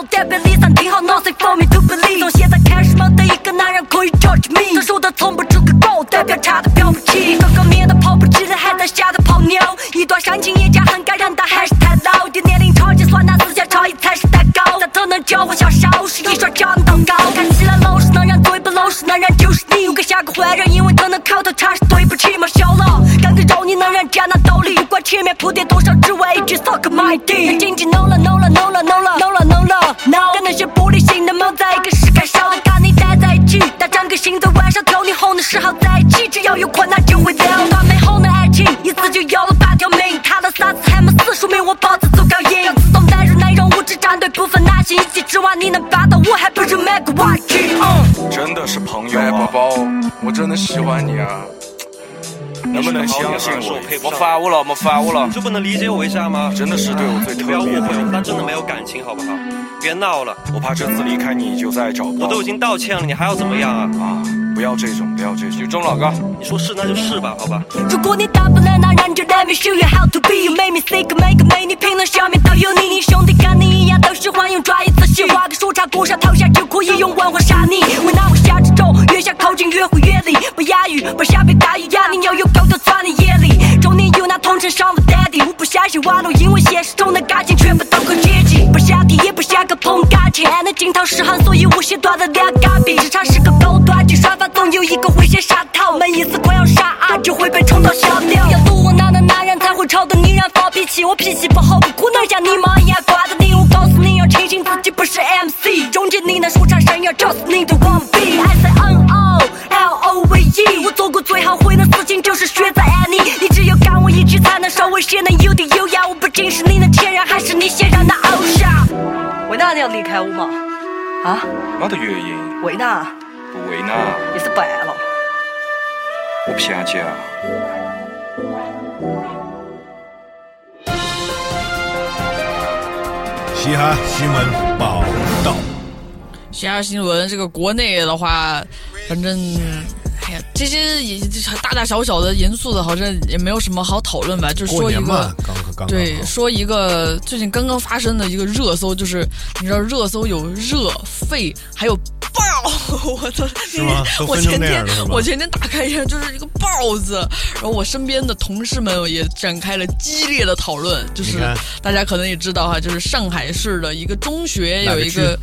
O V E L 代表离散停好 nothing for me to believe 从现在开始梦的一可以 judge me 曾说的从不出个够，代表差的飘不起，哥哥面的跑不起来，还在吓得泡妞。一段煽情也加很感人，但还是太老。点年龄超级酸，那思想超一才是蛋糕。但他能教我小少是一双长祷告，看起来老实，能让嘴不老实，男人就是你。如果下个坏人，因为他能口头禅是对不起嘛，小了，干个肉你能让家拿道理，不管前面铺垫多少，只为一句 suck my dick。紧紧 no 了 no 了 no 了 no 了 no 了 no 了 no，跟那些玻璃心的猫在一个世界烧的，跟你待在一起，打整个心在晚上头你后的时候在一起，只要有困难就会聊。断美后的爱情，一次就要了八条命，他的傻子还没死，说明我包子足够硬。要自动带入内容物质战队，不分男性一起指望你能霸到我，还不如买个玩具。嗯。真的是朋友啊，宝宝，我真的喜欢你啊，能不能相信我？我发悟了，我发悟了，就不能理解我一下吗？真的是对我最特别不要误会，我们班真的没有感情，好不好？别闹了，我怕这次离开你就再也找不到。我都已经道歉了，你还要怎么样啊？啊，不要这种，不要这种。钟老哥，你说是那就是吧，好吧？如果你打不来那人，就 Let me show you how to be。You make me sick，每个美女评论下面都有你，你兄弟跟你一样都喜欢用专业词语，画个树杈鼓上头下就可以用文化杀你。为哪会下这种越想靠近越会越离，不押韵，不下被大雨压你，要有狗头钻你眼里。中年有那同城上的 daddy，我不相信网络，因为现实中的感情全部都可接近。不想提也不想个碰感情，爱能惊涛失痕，所以我写断了两杆笔。职场是个高端，去刷发总有一个会先杀头，没意思快要杀啊，就会被冲到。吵的你让发脾气，我脾气不好，不可能像你妈一样惯着你。我告诉你要庆幸自己不是 MC，终结你那说唱生涯，找死你的王逼。I say N O L O V E，我做过最后悔的事情就是选择爱你。你只有干我一句才能稍微显得有点优雅。我不仅是你的前任，还是你现任的偶像。为哪你要离开我嘛？啊？没得原因，为哪？不为哪，你是办了。我不想讲。嘻哈新闻报道。嘻哈新闻，这个国内的话，反正，哎呀，这些也大大小小的、严肃的，好像也没有什么好讨论吧。就是说一个对，说一个最近刚刚发生的一个热搜，就是你知道热搜有热、沸，还有爆，我操！是吗我前天我前天打开一下，就是一个爆字，然后我身边的同事们也展开了激烈的讨论，就是大家可能也知道哈，就是上海市的一个中学有一个。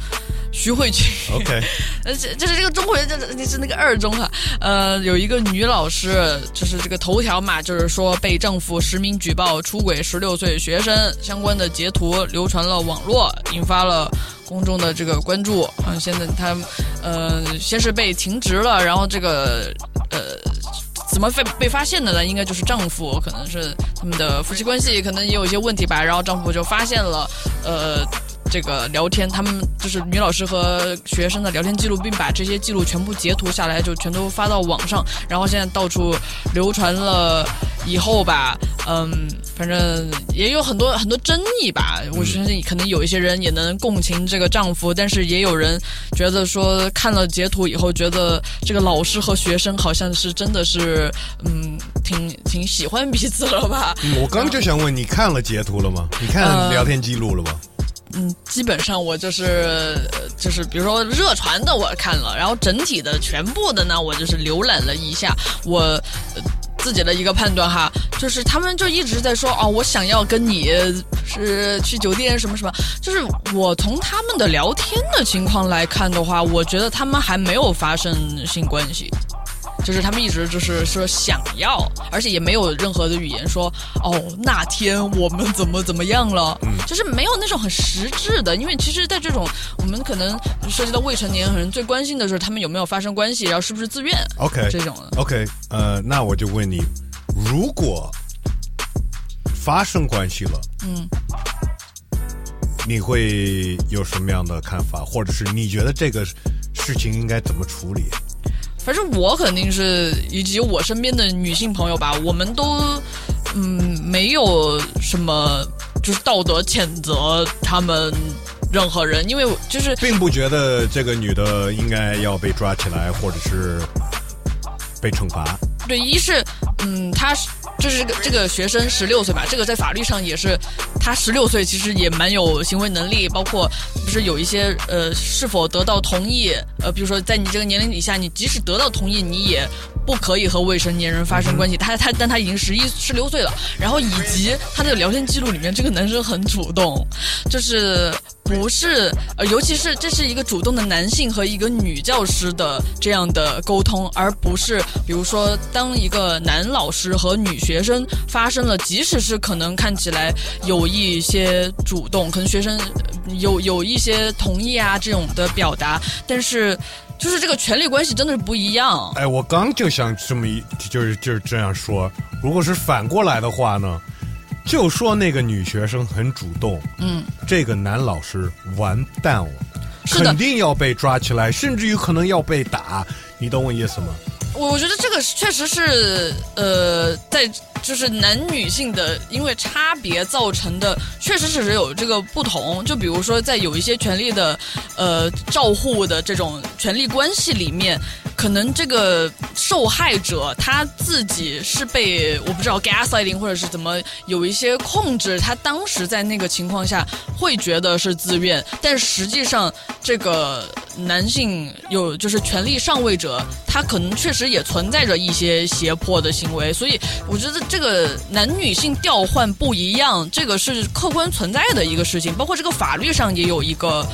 徐汇区 OK 呃，这就是这个中学，这这是那个二中哈，呃，有一个女老师，就是这个头条嘛，就是说被丈夫实名举报出轨十六岁学生相关的截图流传了网络，引发了公众的这个关注。嗯，现在她呃先是被停职了，然后这个呃。怎么被被发现的呢？应该就是丈夫，可能是他们的夫妻关系可能也有一些问题吧。然后丈夫就发现了，呃，这个聊天，他们就是女老师和学生的聊天记录，并把这些记录全部截图下来，就全都发到网上。然后现在到处流传了以后吧，嗯，反正也有很多很多争议吧。我相信可能有一些人也能共情这个丈夫，但是也有人觉得说看了截图以后，觉得这个老师和学生好像是真的是，嗯，挺挺喜欢彼此了吧？嗯我刚就想问，你看了截图了吗？你看呃聊天记录了吗？嗯，基本上我就是就是比如说热传的我看了，然后整体的全部的呢，我就是浏览了一下，我。自己的一个判断哈，就是他们就一直在说哦，我想要跟你是去酒店什么什么，就是我从他们的聊天的情况来看的话，我觉得他们还没有发生性关系。就是他们一直就是说想要，而且也没有任何的语言说哦那天我们怎么怎么样了，就是没有那种很实质的，因为其实，在这种我们可能涉及到未成年人最关心的是他们有没有发生关系，然后是不是自愿 OK 这种的。OK，呃，那我就问你，如果发生关系了，嗯，你会有什么样的看法，或者是你觉得这个事情应该怎么处理？反正我肯定是，以及我身边的女性朋友吧，我们都嗯没有什么就是道德谴责他们任何人，因为我就是并不觉得这个女的应该要被抓起来，或者是被惩罚。对，一是嗯，她是就是这个这个学生十六岁吧，这个在法律上也是，他十六岁其实也蛮有行为能力，包括不是有一些呃是否得到同意，呃，比如说在你这个年龄以下，你即使得到同意，你也不可以和未成年人发生关系。他他但他已经十一十六岁了，然后以及他的聊天记录里面，这个男生很主动，就是。不是，呃，尤其是这是一个主动的男性和一个女教师的这样的沟通，而不是比如说当一个男老师和女学生发生了，即使是可能看起来有一些主动，可能学生有有一些同意啊这种的表达，但是就是这个权力关系真的是不一样。哎，我刚就想这么一，就是就是这样说。如果是反过来的话呢，就说那个女学生很主动，嗯，这个男老师完蛋了，肯定要被抓起来，甚至于可能要被打。你懂我意思吗？我我觉得这个确实是呃，在就是男女性的因为差别造成的，确实是有这个不同。就比如说，在有一些权利的呃照护的这种权利关系里面，可能这个受害者他自己是被我不知道 gaslighting 或者是怎么有一些控制，他当时在那个情况下会觉得是自愿，但实际上这个男性有就是权力上位者，他可能确实也存在着一些胁迫的行为，所以我觉得这个男女性调换不一样，这个是客观存在的一个事情，包括这个法律上也有一个。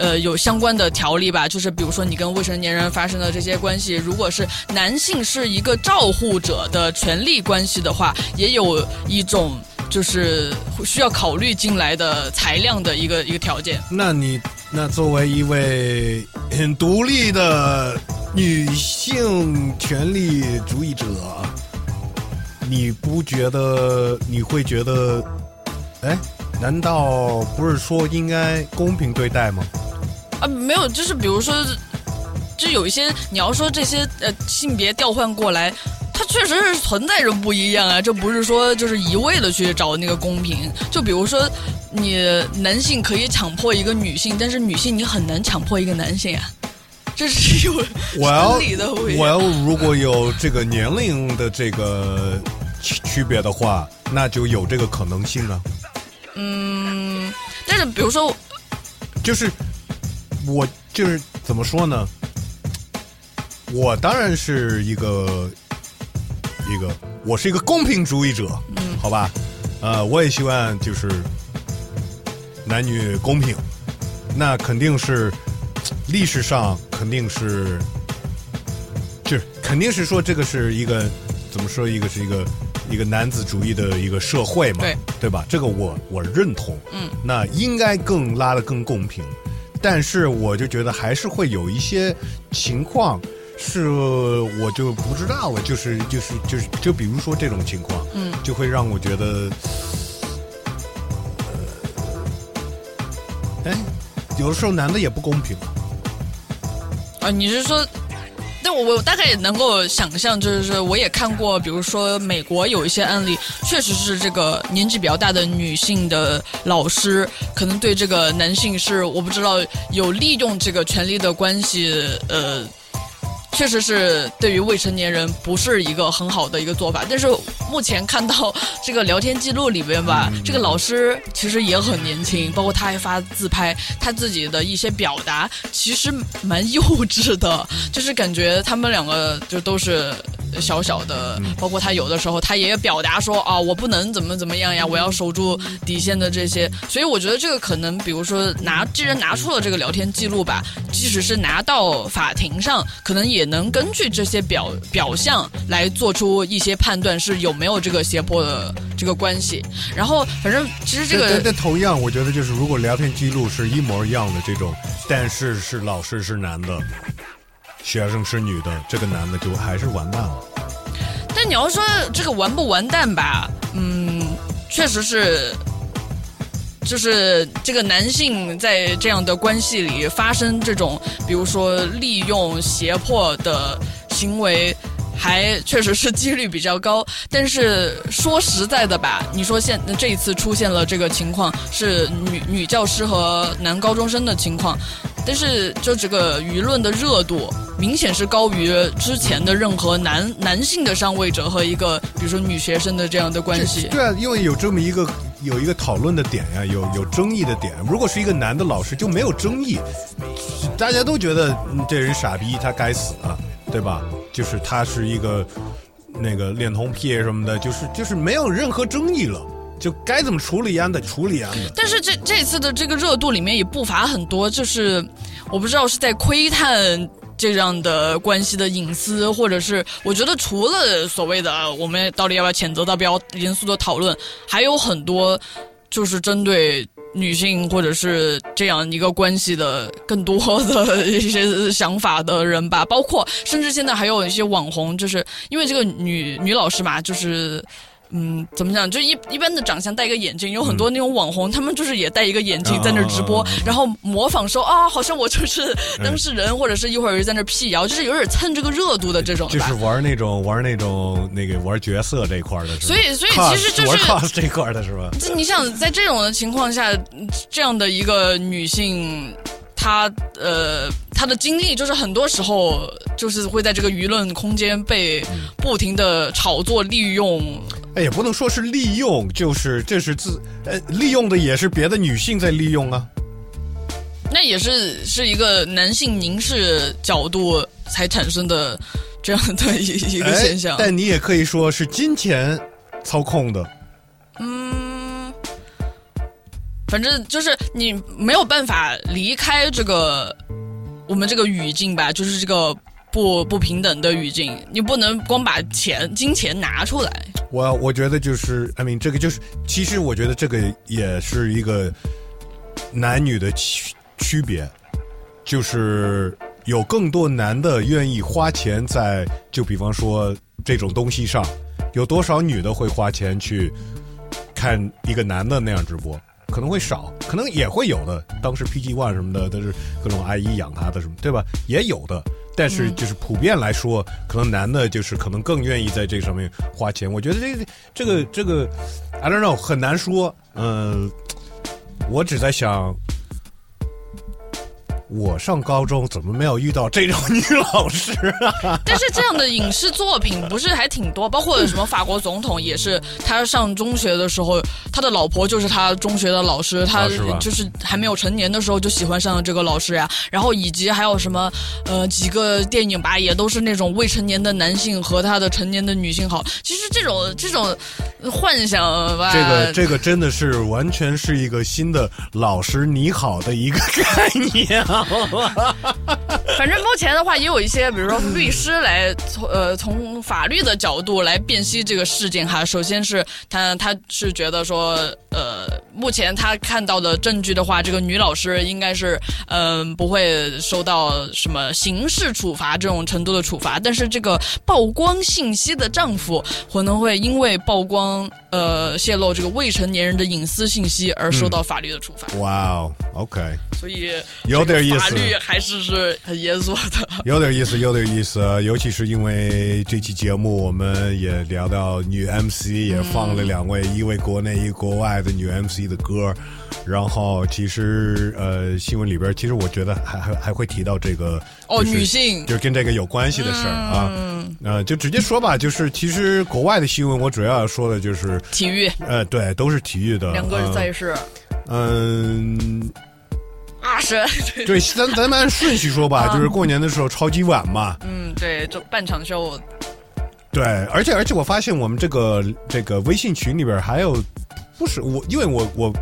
呃，有相关的条例吧，就是比如说你跟未成年人发生的这些关系，如果是男性是一个照护者的权利关系的话，也有一种就是需要考虑进来的材料的一个一个条件。那你那作为一位很独立的女性权利主义者，你不觉得你会觉得，哎，难道不是说应该公平对待吗？啊，没有，就是比如说，就有一些你要说这些呃性别调换过来，它确实是存在着不一样啊，这不是说就是一味的去找那个公平。就比如说，你男性可以强迫一个女性，但是女性你很难强迫一个男性啊，这是有我要我要如果有这个年龄的这个区区别的话，那就有这个可能性啊。嗯，但是比如说，就是我就是怎么说呢？我当然是一个一个，我是一个公平主义者，嗯，好吧？呃，我也希望就是男女公平，那肯定是历史上肯定是，就是肯定是说这个是一个怎么说？一个是一个一个男子主义的一个社会嘛，对对吧？这个我我认同，嗯，那应该更拉的更公平，但是我就觉得还是会有一些情况是我就不知道了，就是就是就是就比如说这种情况，嗯就会让我觉得，呃，哎，有的时候男的也不公平啊。啊，你是说？那我我大概也能够想象，就是我也看过，比如说美国有一些案例，确实是这个年纪比较大的女性的老师，可能对这个男性是我不知道有利用这个权利的关系，呃，确实是对于未成年人不是一个很好的一个做法。但是目前看到这个聊天记录里边吧，这个老师其实也很年轻，包括他还发自拍，他自己的一些表达其实蛮幼稚的，就是感觉他们两个就都是。小小的，包括他有的时候他也表达说啊，我不能怎么怎么样呀，我要守住底线的这些，所以我觉得这个可能，比如说拿，既然拿出了这个聊天记录吧，即使是拿到法庭上，可能也能根据这些表表象来做出一些判断，是有没有这个胁迫的这个关系。然后，反正其实这个但但同样，我觉得就是如果聊天记录是一模一样的这种，但是是老师是男的，学生是女的，这个男的就还是完蛋了。但你要说这个完不完蛋吧，嗯，确实是，就是这个男性在这样的关系里发生这种，比如说利用、胁迫的行为。还确实是几率比较高，但是说实在的吧，你说现这一次出现了这个情况，是女女教师和男高中生的情况，但是就这个舆论的热度明显是高于之前的任何男男性的上位者和一个比如说女学生的这样的关系。对啊，因为有这么一个有一个讨论的点呀，有有争议的点。如果是一个男的老师，就没有争议，大家都觉得这人傻逼，他该死啊，对吧？就是他是一个那个恋童癖什么的，就是就是没有任何争议了，就该怎么处理安的处理安的。但是这这次的这个热度里面也不乏很多，就是我不知道是在窥探这样的关系的隐私，或者是我觉得除了所谓的呃我们到底要不要谴责，到不要严肃的讨论，还有很多就是针对。女性或者是这样一个关系的更多的一些想法的人吧，包括甚至现在还有一些网红，就是因为这个女女老师嘛，就是。嗯，怎么讲？就一一般的长相戴一个眼镜，有很多那种网红，他们就是也戴一个眼镜在那儿直播，然后模仿说啊，好像我就是当事人，或者是一会儿又在那辟谣，就是有点蹭这个热度的这种。就是玩那种玩那种那个玩角色这一块的？所以所以其实就是玩 cos 这块的是吧？这你想在这种的情况下，这样的一个女性。她呃，她的经历就是很多时候就是会在这个舆论空间被不停的炒作利用。哎，也不能说是利用，就是这是自呃利用的也是别的女性在利用啊。那也是是一个男性凝视角度才产生的这样的一一个现象。但你也可以说是金钱操控的。嗯，反正就是你没有办法离开这个我们这个语境吧，就是这个不不平等的语境，你不能光把钱金钱拿出来。我我觉得就是，I mean，这个就是，其实我觉得这个也是一个男女的区区别，就是有更多男的愿意花钱在，就比方说这种东西上，有多少女的会花钱去看一个男的那样直播？可能会少，可能也会有的。当时 PG One 什么的，都是各种阿姨养他的什么，对吧？也有的。但是就是普遍来说，可能男的就是可能更愿意在这上面花钱。我觉得这个这个这个，I don't know，很难说。嗯、我只在想，我上高中怎么没有遇到这种女老师啊？但是这样的影视作品不是还挺多，包括什么法国总统也是，他上中学的时候，他的老婆就是他中学的老师，他就是还没有成年的时候就喜欢上了这个老师呀。然后以及还有什么呃几个电影吧，也都是那种未成年的男性和他的成年的女性好。其实这种这种幻想吧，这个这个真的是完全是一个新的老师你好的一个概念啊！反正目前的话，也有一些，比如说律师来从呃从法律的角度来辨析这个事件哈。首先是他他是觉得说，呃，目前他看到的证据的话，这个女老师应该是嗯、呃不会受到什么刑事处罚这种程度的处罚，但是这个曝光信息的丈夫可能会因为曝光呃泄露这个未成年人的隐私信息而受到法律的处罚。哇哦，OK，所以有点意思法律还是是很严肃的。有点意思，有点意思，尤其是因为这期节目我们也聊到女 MC，也放了两位，一位国内，一个国外的女 MC 的歌。然后其实呃，新闻里边其实我觉得还还还会提到这个哦就是女性就是跟这个有关系的事儿啊。呃，就直接说吧，就是其实国外的新闻，我主要要说的就是体育，呃，对，都是体育的两个赛事，嗯。二十，对，咱咱们按顺序说吧，啊。就是过年的时候超级晚嘛，嗯，对，就半场秀，对，而且而且我发现我们这个这个微信群里边还有，不是我，因为我我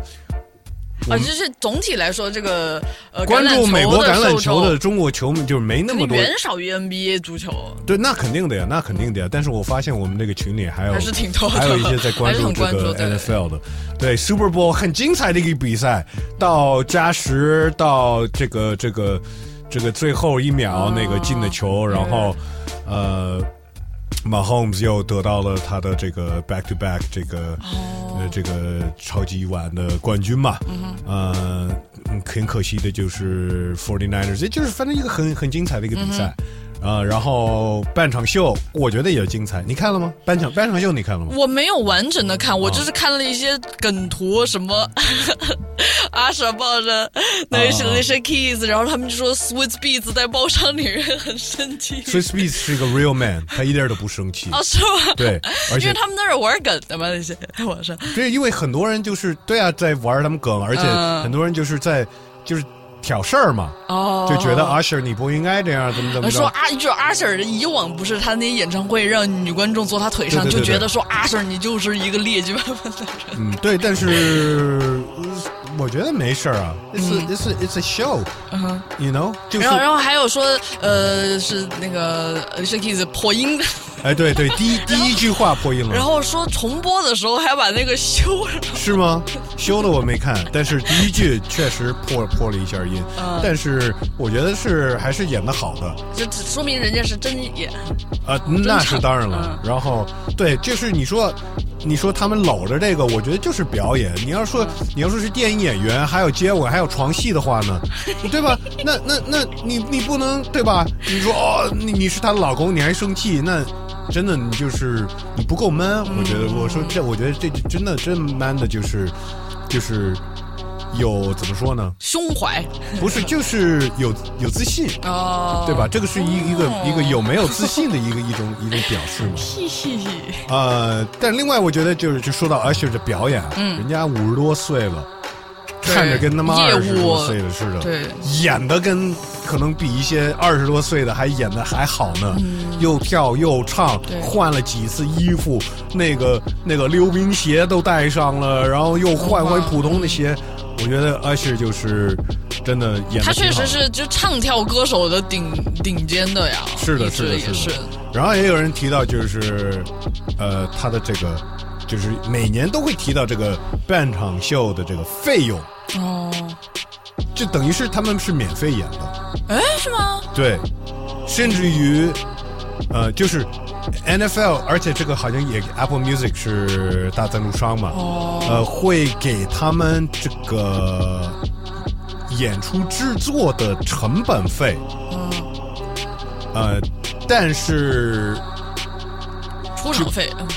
啊，就是总体来说，这个呃，关注美国橄榄球的中国球迷就是没那么多，远少于 NBA 足球，对，那肯定的呀，那肯定的呀。但是我发现我们这个群里还有还是挺多的还有一些在关注这个 NFL 的，对 Super Bowl 很精彩的一个比赛，到加时到这个这个这个最后一秒那个进的球，然后呃。Mahomes 又得到了他的这个 back to back 这个、呃这个超级碗的冠军嘛，呃，嗯很可惜的就是 Forty Niners，也就是反正一个很很精彩的一个比赛。啊、然后半场秀我觉得也精彩，你看了吗？半场半场秀你看了吗？我没有完整的看，我就是看了一些梗图，什么阿舍抱着那些啊那些 kids，然后他们就说 Sweet Beats 在包厢里面很生气。Swiss Beats 是一个 real man，他一点都不生气。哦，是吗？对，而且因为他们那是玩梗的嘛，那些网上。对，因为很多人就是对啊，在玩他们梗，而且嗯很多人就是在就是挑事儿嘛，哦，就觉得 Usher 你不应该这样，怎么怎么着。说阿就阿 Sir 以往不是他那演唱会让女观众坐他腿上，对对对就觉得说阿 Sir 你就是一个劣迹斑斑的人。嗯，对，但是呃我觉得没事儿啊，it's a, it's a, it's a show，嗯哼。you know，就是然后，然后还有说，呃，是那个 s h a k i s 破音的，哎，对对，第一第一句话破音了，然后说重播的时候还把那个修了。是吗？修的我没看，但是第一句确实破破了一下音，嗯但是我觉得是还是演的好的。这这说明人家是真演。啊，那是当然了。然后，对，就是你说，你说他们搂着这个，我觉得就是表演。你要说你要说是电影演员，还有接吻，还有床戏的话呢，对吧？那那那你你不能对吧？你说哦，你你是她的老公，你还生气，那真的你就是你不够 man。我觉得我说这，我觉得这真的真 man 的就是就是有怎么说呢？胸怀不是，就是有有自信。哦，对吧？这个是一一个一个有没有自信的一个一种一种表示嘛。嘿嘿嘿，呃，但另外我觉得就是就说到 Usher 的表演，嗯人家五十多岁了，对看着跟他妈二十多岁的似的，对，演的跟可能比一些二十多岁的还演的还好呢，又跳又唱，换了几次衣服，那个那个溜冰鞋都带上了，然后又换回普通的鞋。我觉得 Usher 就是真真的演的他确实是就唱跳歌手的顶顶尖的呀，是的，是的，是的。然后也有人提到，就是呃，他的这个就是每年都会提到这个半场秀的这个费用，哦，就等于是他们是免费演的，哎，是吗？对，甚至于呃，就是 NFL，而且这个好像也 Apple Music 是大赞助商嘛，哦。呃，会给他们这个演出制作的成本费，嗯，呃，但是出场费，嗯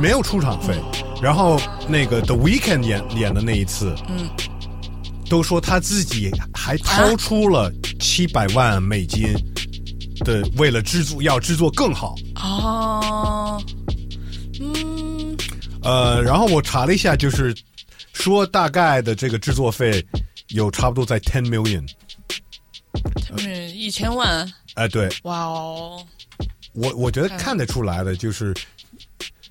没有出场费。然后那个 The Weeknd 演演的那一次，嗯，都说他自己还掏出了七百万美金的，为了制作要制作更好。哦，嗯，呃，然后我查了一下，就是说大概的这个制作费有差不多在 ten million。嗯，一千万，哎、对。哇哦，我我觉得看得出来的就是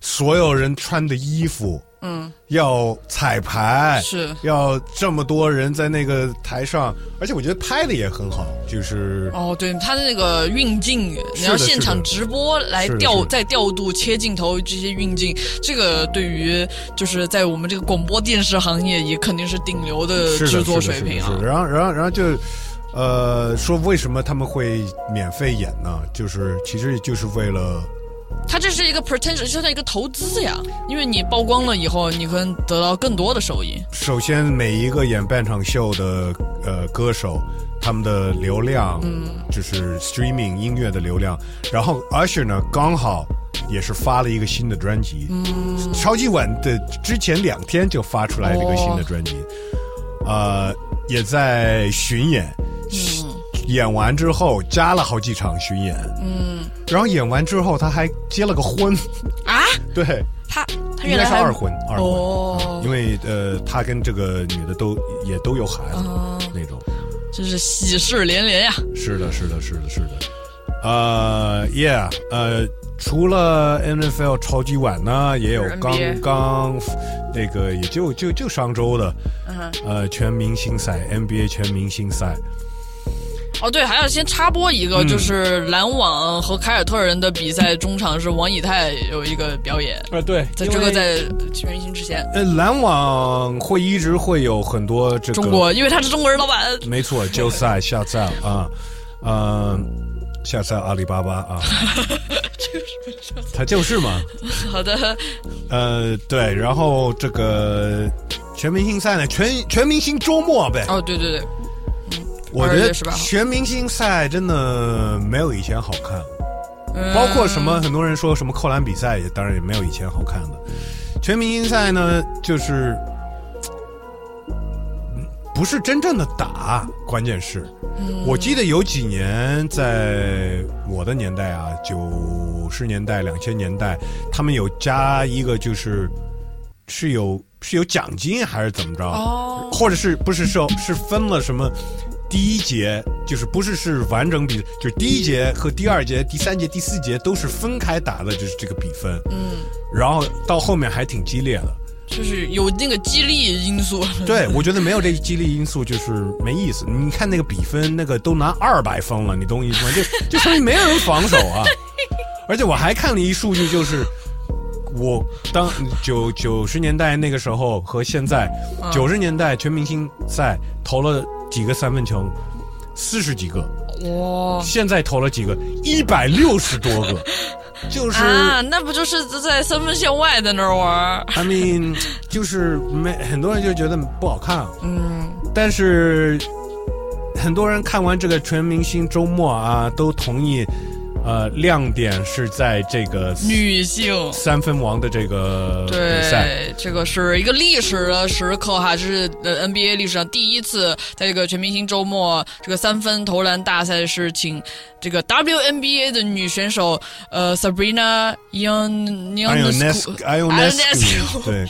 所有人穿的衣服，嗯，要彩排，是。要这么多人在那个台上，而且我觉得拍的也很好，就是哦，对，他的那个运镜，你要现场直播来调再调度切镜头这些运镜，这个对于就是在我们这个广播电视行业也肯定是顶流的制作水平啊。然后，然后，然后就，呃，说为什么他们会免费演呢？就是其实就是为了，它这是一个 potential，就像一个投资呀，因为你曝光了以后，你可能得到更多的收益。首先每一个演半场秀的呃歌手，他们的流量，嗯，就是 streaming 音乐的流量。然后 Usher 呢，刚好也是发了一个新的专辑，嗯，超级晚的之前两天就发出来了一个新的专辑，呃，也在巡演，演完之后加了好几场巡演，嗯然后演完之后他还结了个婚，啊，对，他他应原来是二婚，二婚，哦，因为呃，他跟这个女的都也都有孩子、哦那种。真是喜事连连呀。是的，是的，是的，是的。呃，Yeah，呃，除了 NFL 超级碗呢，也有刚刚那个也就就就上周的呃全明星赛 NBA 全明星赛。哦对，还要先插播一个，嗯就是篮网和凯尔特人的比赛中场是王以太有一个表演。啊，对在这个在全明星之前，呃，篮网会一直会有很多这个中国，因为他是中国人老板。没错，就赛下赛啊，呃，下赛阿里巴巴啊，他就是嘛。好的，呃，对，然后这个全明星赛呢，全全明星周末呗。哦，对对对，我觉得全明星赛真的没有以前好看，嗯。包括什么很多人说什么扣篮比赛也当然也没有以前好看的。全明星赛呢，就是嗯不是真正的打，关键是，嗯。我记得有几年在我的年代啊，九十年代、两千年代，他们有加一个就是是有是有奖金还是怎么着，哦。或者是不是说是分了什么？第一节就是不是是完整比，就是第一节和第二节、第三节、第四节都是分开打的，就是这个比分。嗯，然后到后面还挺激烈的。就是有那个激励因素。对，我觉得没有这激励因素就是没意思。你看那个比分，那个都拿二百分了，你懂我意思吗？就就说明没有人防守啊。而且我还看了一数据，就是我当九九十年代那个时候和现在，嗯九十年代全明星赛投了几个三分球，四十几个，哇。现在投了几个，一百六十多个，就是。啊，那不就是在三分线外在那儿玩？I mean，就是没很多人就觉得不好看，嗯，但是很多人看完这个全明星周末啊，都同意，呃，亮点是在这个女性三分王的这个比赛。对，这个是一个历史的时刻哈，这是呃 NBA 历史上第一次在这个全明星周末这个三分投篮大赛是请这个 WNBA 的女选手呃 Sabrina Ionescu，对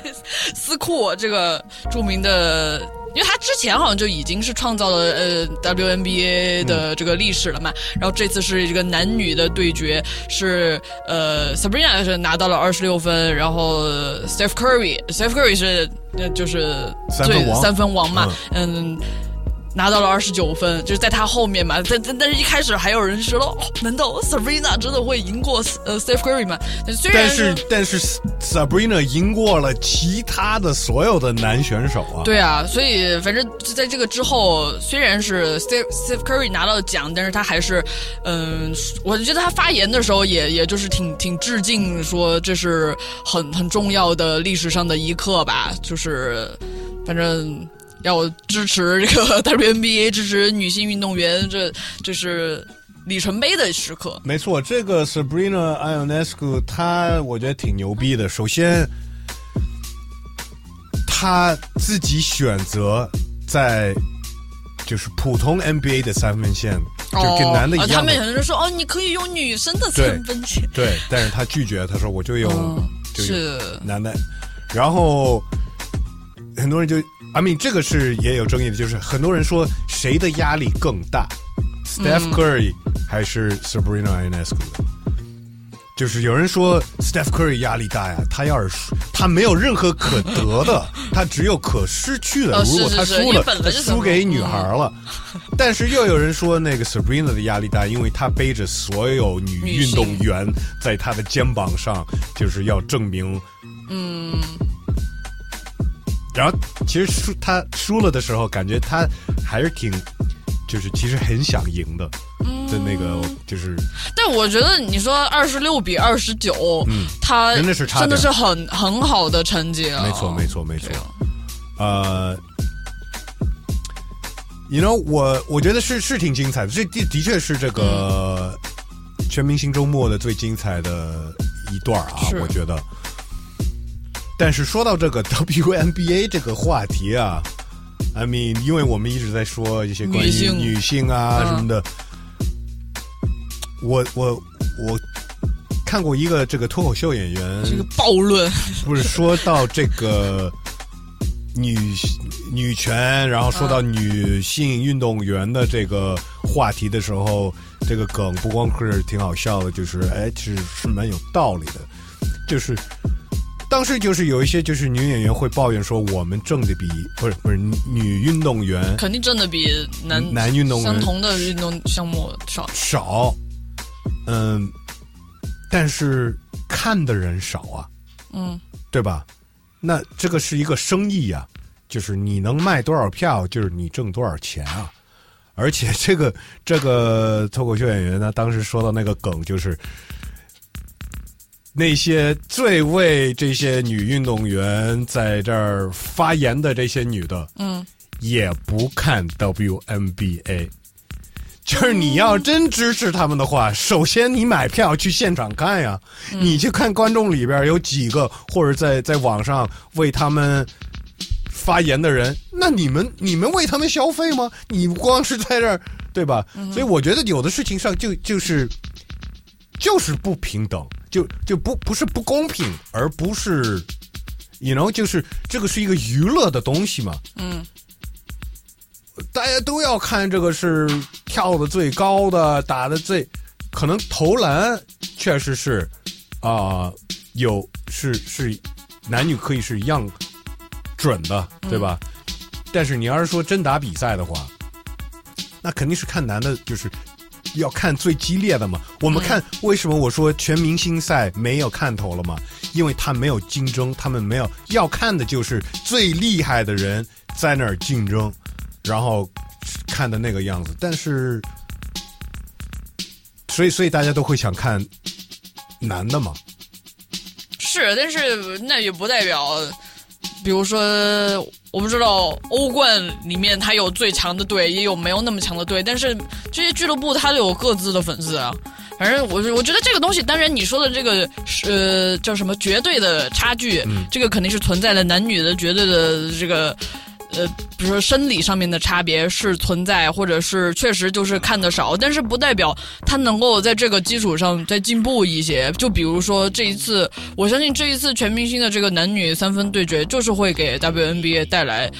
斯库这个著名的。因为他之前好像就已经是创造了呃 WNBA 的这个历史了嘛，然后这次是一个男女的对决，是呃 Sabrina 是拿到了二十六分，然后 Steph Curry Steph Curry 是呃就是最三分王三分王嘛，嗯。拿到了二十九分，就是在他后面嘛。但但但是一开始还有人说了，哦，难道 Sabrina 真的会赢过呃 Steph Curry 吗？虽然但是但是 Sabrina 赢过了其他的所有的男选手啊。对啊，所以反正在这个之后，虽然是 Steph Steph Curry 拿到了奖，但是他还是，嗯，我觉得他发言的时候也也就是挺挺致敬，说这是很很重要的历史上的一刻吧，就是反正要支持这个 WNBA，支持女性运动员，这这是里程碑的时刻。没错，这个 Sabrina Ionescu 她我觉得挺牛逼的。首先，她自己选择在就是普通 NBA 的三分线，就跟男的一样的。哦他们有人说哦，你可以用女生的三分线。对，但是他拒绝，他说我就用、嗯就是男的，然后很多人就，I mean 这个是也有争议的，就是很多人说谁的压力更大、s t e p h 嗯 Curry 还是 Sabrina Ionescu 的？就是有人说 Steph Curry 压力大呀，他要是输，他没有任何可得的，他只有可失去的。哦如果他输了，输给女孩了。但是又有人说那个 Sabrina 的压力大，因为她背着所有女运动员在她的肩膀上，就是要证明。嗯，然后其实输他输了的时候，感觉他还是挺，就是其实很想赢的的那个，就是但我觉得你说二十六比二十九，嗯。他真的是差真的是很很好的成绩啊。没错，没错，没错。呃，you know，我我觉得是是挺精彩的，这的的确是这个全明星周末的最精彩的一段啊，我觉得。但是说到这个 WNBA 这个话题啊，I mean，因为我们一直在说一些关于女性。啊嗯。什么的，我我我看过一个这个脱口秀演员，这个暴论，不是说到这个女女权，然后说到女性运动员的这个话题的时候，这个梗不光是挺好笑的，就是哎，其实是蛮有道理的。就是当时就是有一些就是女演员会抱怨说，我们挣的比不是不是女运动员肯定挣的比男男运动员相同的运动项目少。少，嗯，但是看的人少啊。嗯，对吧？那这个是一个生意呀、就是你能卖多少票，就是你挣多少钱啊。而且这个这个脱口秀演员呢，当时说到那个梗，就是那些最为这些女运动员在这儿发言的这些女的，嗯，也不看 WNBA。就是你要真支持他们的话，首先你买票去现场看呀，你去看观众里边有几个，或者在在网上为他们发言的人，那你们你们为他们消费吗？你光是在这儿，对吧？所以我觉得有的事情上就就是就是不平等，就就不不是不公平，而不是，you know，就是这个是一个娱乐的东西嘛，嗯，大家都要看这个是跳的最高的，打的最，可能投篮确实是啊、有是是男女可以是一样准的，对吧？但是你要是说真打比赛的话，那肯定是看男的，就是要看最激烈的嘛。我们看为什么我说全明星赛没有看头了嘛？因为他没有竞争，他们没有要看的就是最厉害的人在那儿竞争，然后看的那个样子。但是，所以所以大家都会想看男的嘛。是，但是那也不代表，比如说，我不知道欧冠里面它有最强的队，也有没有那么强的队，但是这些俱乐部它都有各自的粉丝啊。反正我我觉得这个东西，当然你说的这个是呃叫什么绝对的差距，这个肯定是存在的，男女的绝对的这个。呃，比如说生理上面的差别是存在，或者是确实就是看的少，但是不代表他能够在这个基础上再进步一些。就比如说这一次，我相信这一次全明星的这个男女三分对决，就是会给 WNBA 带来。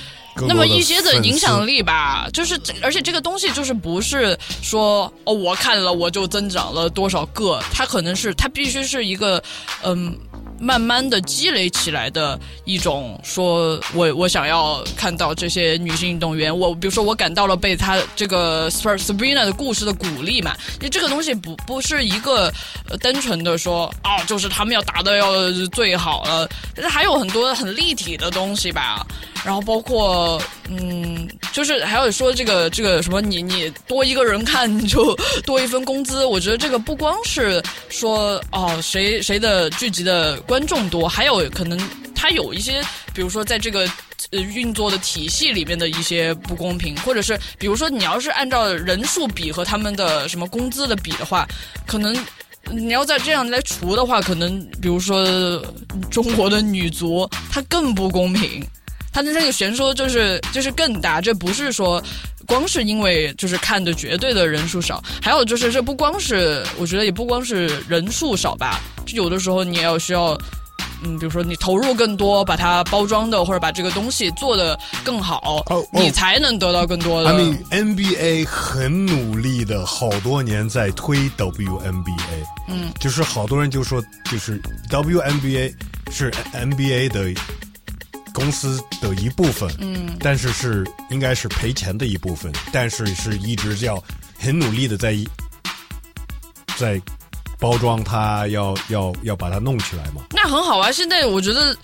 那么一些的影响力吧，就是，而且这个东西就是不是说哦，我看了我就增长了多少个，它可能是它必须是一个嗯慢慢的积累起来的一种，说我我想要看到这些女性运动员，我比如说我感到了被她这个 Sp- Sabrina 的故事的鼓励嘛，因为这个东西不不是一个、单纯的说啊，就是他们要打的要最好了，其实还有很多很立体的东西吧。然后包括嗯，就是还有说这个这个什么，你你多一个人看你就多一份工资。我觉得这个不光是说哦谁谁的剧集的观众多，还有可能它有一些，比如说在这个呃运作的体系里面的一些不公平，或者是比如说你要是按照人数比和他们的什么工资的比的话，可能。你要再这样来除的话，可能比如说中国的女足，它更不公平。它的那个悬殊就是就是更大，这不是说光是因为就是看的绝对的人数少，还有就是这不光是我觉得也不光是人数少吧，就有的时候你也要需要。嗯，比如说你投入更多，把它包装的或者把这个东西做的更好，你才能得到更多的。I mean NBA 很努力的，好多年在推 WNBA，嗯，就是好多人就说，就是 WNBA 是 NBA 的公司的一部分，嗯但是是应该是赔钱的一部分，但是是一直要很努力的在在包装它，要要要把它弄起来嘛。那很好啊！现在我觉得，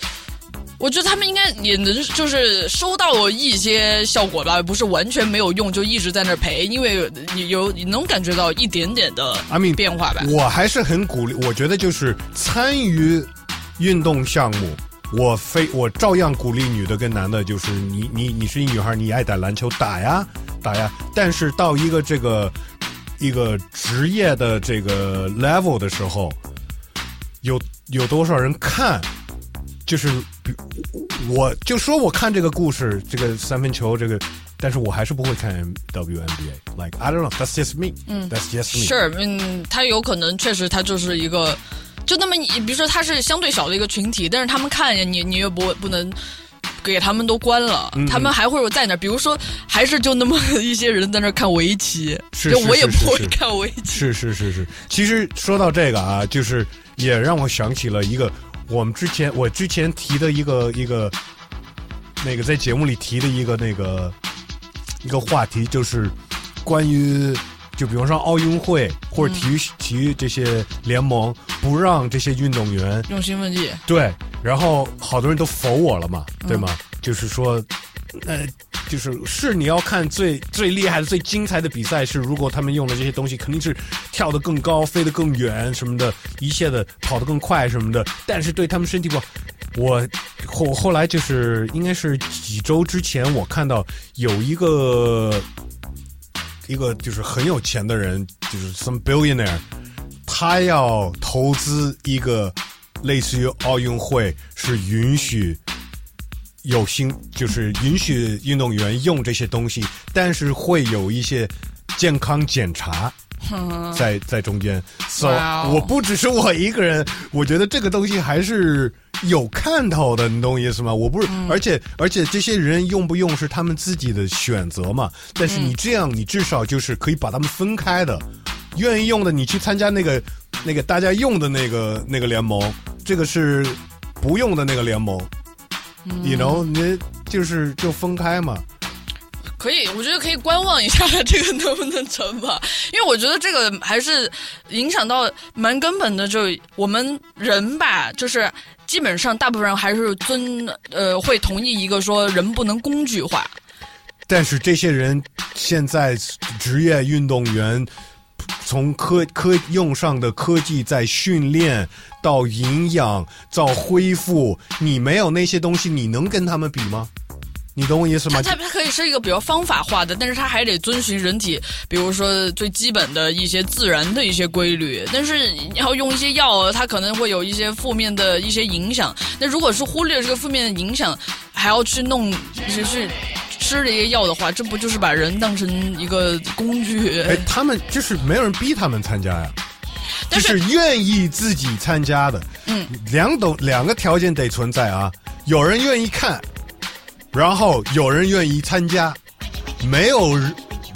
我觉得他们应该也能就是收到一些效果吧，不是完全没有用，就一直在那儿赔，因为你有你能感觉到一点点的 I mean 变化吧。我还是很鼓励，我觉得就是参与运动项目，我非我照样鼓励女的跟男的，就是你你你是一女孩，你爱打篮球打呀打呀，但是到一个这个一个职业的这个 level 的时候，有有多少人看？就是比我就说我看这个故事，这个三分球这个。但是我还是不会看 WNBA。Like I don't know, that's just me. 嗯 that's just me. 是，嗯，他有可能确实他就是一个，就那么你，比如说他是相对小的一个群体，但是他们看你，你又不不能。给他们都关了，嗯他们还会有在那儿，比如说，还是就那么一些人在那儿看围棋，是就是我也不会看围棋。是是是是，其实说到这个啊，就是也让我想起了一个我们之前我之前提的一个一个那个在节目里提的一个那个一个话题，就是关于就比方说奥运会或者体育、体育这些联盟不让这些运动员用兴奋剂，对，然后好多人都否我了嘛，对吗？就是说，呃，就是是你要看最最厉害的、最精彩的比赛是，如果他们用了这些东西，肯定是跳得更高、飞得更远什么的，一切的跑得更快什么的。但是对他们身体不好。我后后来就是应该是几周之前，我看到有一个一个就是很有钱的人，就是 some billionaire，他要投资一个类似于奥运会，是允许有心，就是允许运动员用这些东西，但是会有一些健康检查。嗯 在在中间，so 我不只是我一个人，我觉得这个东西还是有看头的，你懂我意思吗？我不是，嗯。而且而且这些人用不用是他们自己的选择嘛。但是你这样，你至少就是可以把他们分开的，愿意用的你去参加那个那个大家用的那个那个联盟，这个是不用的那个联盟、嗯。Y o u know，你就是就分开嘛。可以，我觉得可以观望一下这个能不能成吧，因为我觉得这个还是影响到蛮根本的，就我们人吧，就是基本上大部分人还是尊呃会同意一个说人不能工具化，但是这些人现在职业运动员，从科科用上的科技在训练到营养到恢复，你没有那些东西，你能跟他们比吗？你懂我意思吗它？它它可以是一个比较方法化的，但是它还得遵循人体，比如说最基本的一些自然的一些规律。但是你要用一些药，它可能会有一些负面的一些影响。那如果是忽略这个负面的影响，还要去弄就是吃这些药的话，这不就是把人当成一个工具？哎，他们就是没有人逼他们参加呀，就但是是愿意自己参加的。嗯，两种两个条件得存在啊，有人愿意看，然后有人愿意参加，没有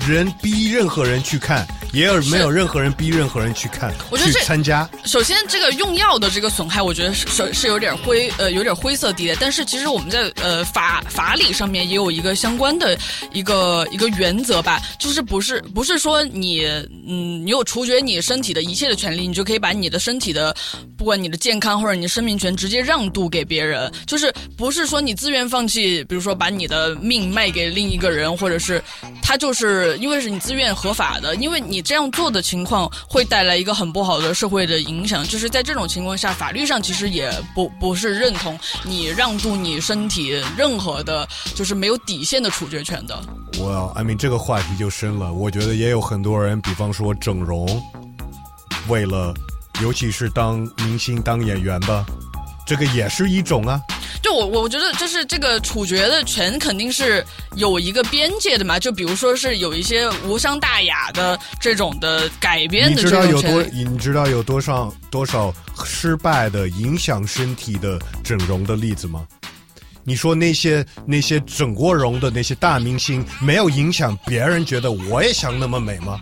人逼任何人去看，也有没有任何人逼任何人去看去我觉得这参加。首先，这个用药的这个损害，我觉得是是是有点灰呃有点灰色地带。但是其实我们在呃法法理上面也有一个相关的一个一个原则吧，就是不是不是说你嗯你有处决你身体的一切的权利，你就可以把你的身体的不管你的健康或者你的生命权直接让渡给别人，就是不是说你自愿放弃，比如说把你的命卖给另一个人，或者是他就是因为是你自愿合法的，因为你这样做的情况会带来一个很不好的社会的影响。就是在这种情况下，法律上其实也不不是认同你让渡你身体任何的，就是没有底线的处决权的。我 I mean 这个话题就深了，我觉得也有很多人，比方说整容，为了尤其是当明星、当演员吧，这个也是一种啊。就我我觉得就是这个处决的权肯定是有一个边界的嘛，就比如说是有一些无伤大雅的这种的改编你的这知道有多。你知道有多少多少失败的影响身体的整容的例子吗？你说那些那些整过容的那些大明星，没有影响别人觉得我也想那么美吗？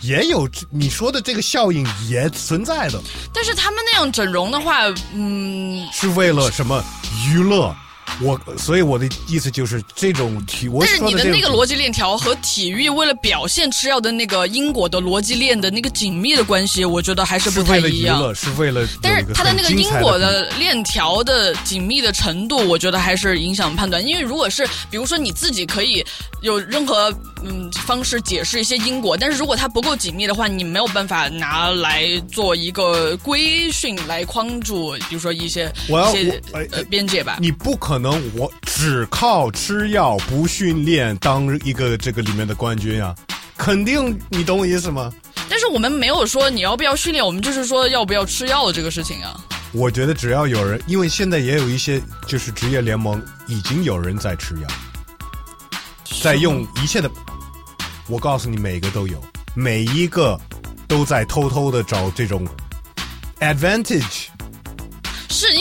也有你说的这个效应也存在的，但是他们那样整容的话，嗯，是为了什么娱乐？我所以我的意思就是这种体，我但是你的那个逻辑链条和体育为了表现吃药的那个因果的逻辑链的那个紧密的关系，我觉得还是不太为了一样。娱乐，是为了但是它的那个因果的链条的紧密的程度，我觉得还是影响判断。因为如果是比如说你自己可以有任何嗯方式解释一些因果，但是如果它不够紧密的话，你没有办法拿来做一个规训来框住，比如说一些我要一些我哎呃边界吧。你不可能我只靠吃药不训练当一个这个里面的冠军啊！肯定你懂我意思吗？但是我们没有说你要不要训练，我们就是说要不要吃药的这个事情啊。我觉得只要有人，因为现在也有一些就是职业联盟已经有人在吃药，在用一切的，我告诉你，每个都有，每一个都在偷偷的找这种 advantage。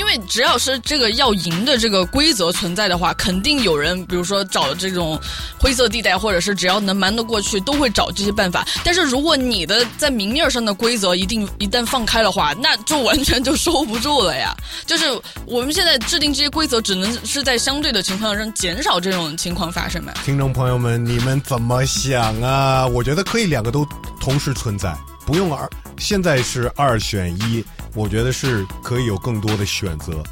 因为只要是这个要赢的这个规则存在的话，肯定有人，比如说找这种灰色地带，或者是只要能瞒得过去，都会找这些办法。但是如果你的在明面上的规则一定一旦放开的话，那就完全就收不住了呀。就是我们现在制定这些规则，只能是在相对的情况上减少这种情况发生嘛。听众朋友们，你们怎么想啊？我觉得可以两个都同时存在，不用二。现在是二选一，我觉得是可以有更多的选择，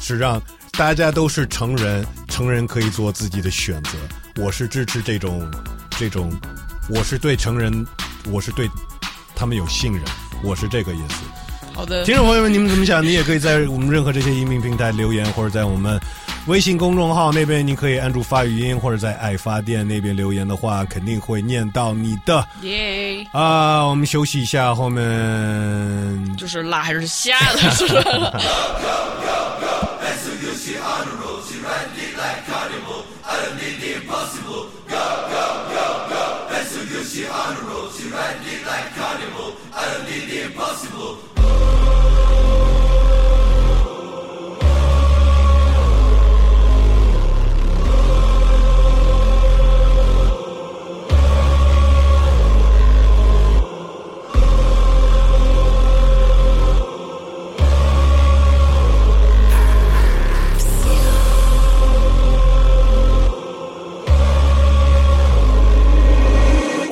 是让大家都是成人，成人可以做自己的选择。我是支持这种这种，我是对成人，我是对他们有信任，我是这个意思。好的，听众朋友们，你们怎么想？你也可以在我们任何这些音频平台留言，或者在我们微信公众号那边，你可以按住发语音，或者在爱发电那边留言的话，肯定会念到你的。耶、啊，我们休息一下，后面就是辣还是虾的，是吧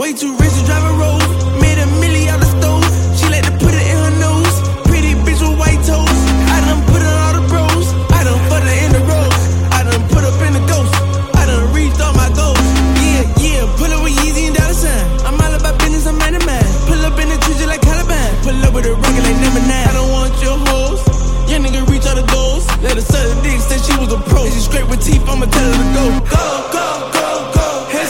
？Way too rich to drive a road. Made a milli out the stove. She like to put it in her nose. Pretty bitch with white toes. I done put her all the bros. I done put her in the road. I done put up in the ghost. I done reached all my goals. Yeah, yeah. Pull up with Yeezy and dollar sign. I'm all about business, I'm man of man. Pull up in the trees just like Caliban. Pull up with a rocket like number nine. I don't want your hoes. Young nigga reach all the goals. Let her suck dick, said she was a pro. She scrape with teeth, I'ma tell her to go. Go, go, go, go.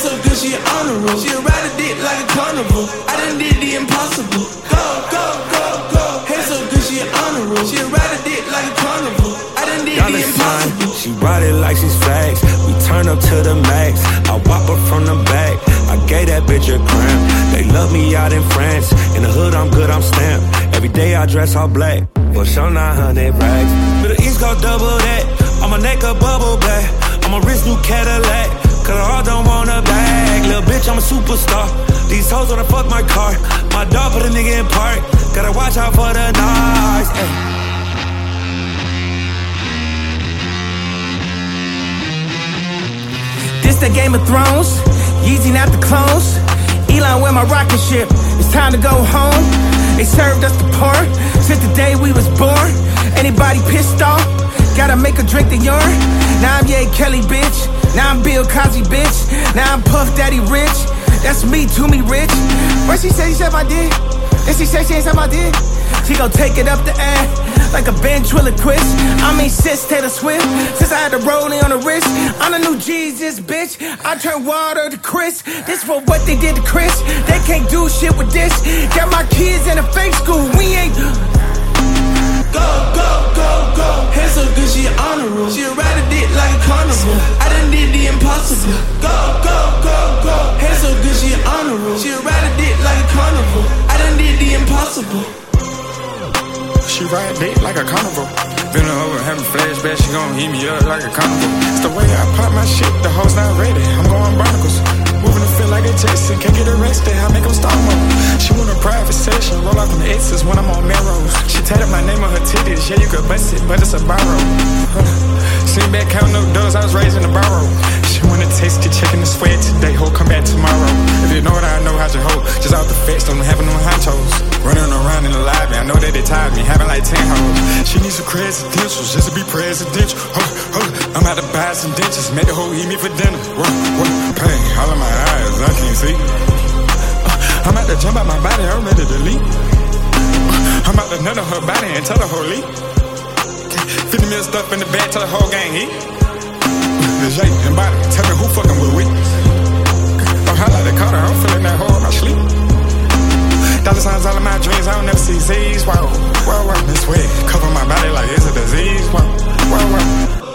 So good, she road. She ride a dick like a carnival. I done did the impossible. Go, go, go, go. Hair so good, she road. She ride a dick like a carnival. I done did Y'all the impossible. She ride it like she's facts. We turn up to the max. I whop her from the back. I gave that bitch a cramp. They love me out in France. In the hood, I'm good, I'm stamped. Every day I dress all black. For sure, 900 rags. To the East Coast, double that. On my neck, a bubble back. On my wrist, new Cadillac. Cause I don't want a bag. Little bitch, I'm a superstar. These hoes wanna fuck my car. My dog put a nigga in park. Gotta watch out for the knives. This the Game of Thrones, Yeezy not the clones. Elon with my rocket ship, it's time to go home. They served us the porn since the day we was born. Anybody pissed off? Gotta make a drink the urine. Now I'm Ye Kelly, bitch. Now I'm Bill Cosby, bitch. Now I'm Puff Daddy Rich. That's me, to me rich. What she say, she said I did. Then she said she ain't said I did. She gon' take it up the ass like a ventriloquist. I mean, sis Taylor Swift. Since I had the rolling on the wrist, I'm the new Jesus, bitch. I turn water to Chris. This for what they did to Chris. They can't do shit with this. Got my kids in a fake school. We ain't. Go, go, go, go. Hands so good, she honor roll. She ride a dick like a carnival. I done did the impossible. Go, go, go, go. Hands so good, she honor roll. She ride a dick like a carnival. I done did the impossible. She ride dick like a carnival. Been over having flashbacks, she gon' eat me up like a carnival. It's the way I pop my shit, the hoes not ready. I'm going barnacles. Moving to feel like a Jason, can't get arrested, I make them stop mode. She want a private session, roll out the X's when I'm on Melrose. She tatted my name on her titties, yeah, you could bust it, but it's a borrow. Sitting back counting no doors, I was raised in the barrow. She wanna taste the chicken and sweat today, ho, come back tomorrow. If you know what I know, how's your hoe? Just out the fence, don't have no hot toes. Running around in the lobby, I know that they tired me, having like 10 hoes. She needs some presidentials just to be presidential. Hold, hold, I'm about to buy some dentures, make the hoe eat me for dinner. Whoa, whoa, pain, all in my eyes, I can't see. Uh, I'm about to jump out my body, I'm ready to leave. Uh, I'm about to on her body and tell her leave. 50 mil stuff in the bag, tell the whole gang eat. Jay and body, tell me who fucking with we. Oh, I like the Carter, I'm feeling that in my sleep. Dollar signs all in my dreams, I don't never see Z's. Wow, wow, wow, this way. Cover my body like it's a disease. Wow, wow, wow.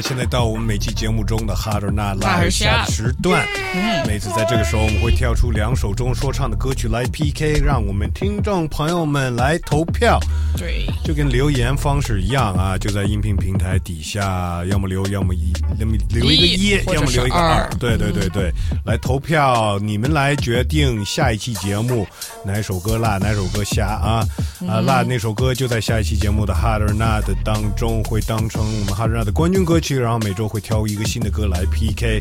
现在到我们每期节目中的 Hard or Not 大而下时段。嗯每次在这个时候，我们会跳出两首中说唱的歌曲来 PK，让我们听众朋友们来投票。对，就跟留言方式一样啊，就在音频平台底下，要么留，要么一，要么留一个一，要么留一个二。二。对对对对，来投票，你们来决定下一期节目哪首歌辣，哪首歌瞎啊。啊嗯。辣那首歌就在下一期节目的 Hard or Not 当中会当成我们 Hard or Not 的冠军歌曲，然后每周会挑一个新的歌来 PK。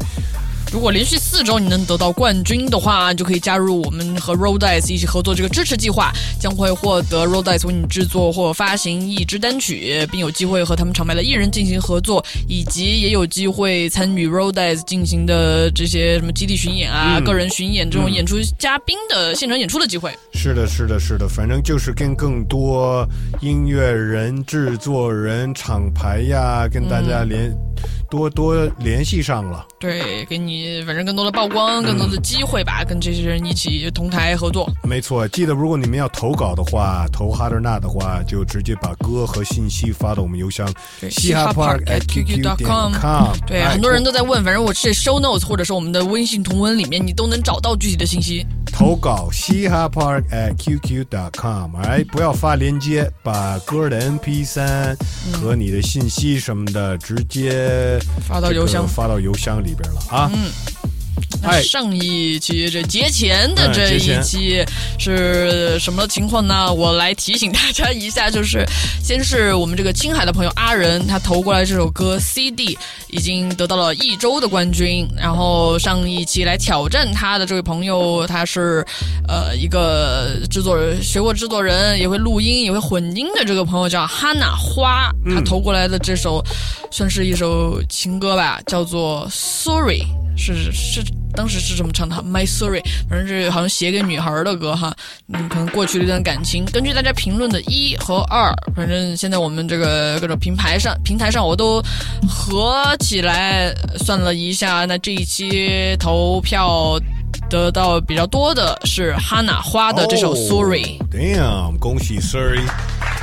如果连续四周你能得到冠军的话，就可以加入我们和 Roll Dice 一起合作这个支持计划，将会获得 Roll Dice 为你制作或发行一支单曲，并有机会和他们厂牌的艺人进行合作，以及也有机会参与 Roll Dice 进行的这些什么基地巡演啊、嗯个人巡演这种嗯演出嘉宾的现场演出的机会。是的，是的，是的，反正就是跟更多音乐人、制作人、厂牌呀，跟大家联、多多联系上了。对，给你反正更多的曝光，更多的机会吧，跟这些人一起同台合作。没错，记得如果你们要投稿的话，投 Harder Not 的话，就直接把歌和信息发到我们邮箱嘻哈 park at qq 点 com。对，哎很多人都在问，反正我这 show notes 或者是我们的微信同文里面，你都能找到具体的信息。投稿嘻哈 park at qq dot com，哎，不要发链接，把歌的 MP 三和你的信息什么的直接发到邮箱这个发到邮箱里边了啊。嗯。上一期这节前的这一期是什么情况呢？我来提醒大家一下，就是先是我们这个青海的朋友阿仁，他投过来这首歌 CD 已经得到了一周的冠军。然后上一期来挑战他的这位朋友，他是呃一个制作人，学过制作人，也会录音，也会混音的这个朋友叫哈娜花，他投过来的这首算是一首情歌吧，叫做 Sorry。是是，当时是这么唱的，My Sorry，反正是好像写给女孩的歌哈，嗯，可能过去了一段感情。根据大家评论的一和二，反正现在我们这个各种平台上平台上我都合起来算了一下，那这一期投票得到比较多的是 Hana 花的这首 Sorry。Damn，恭喜 Sorry。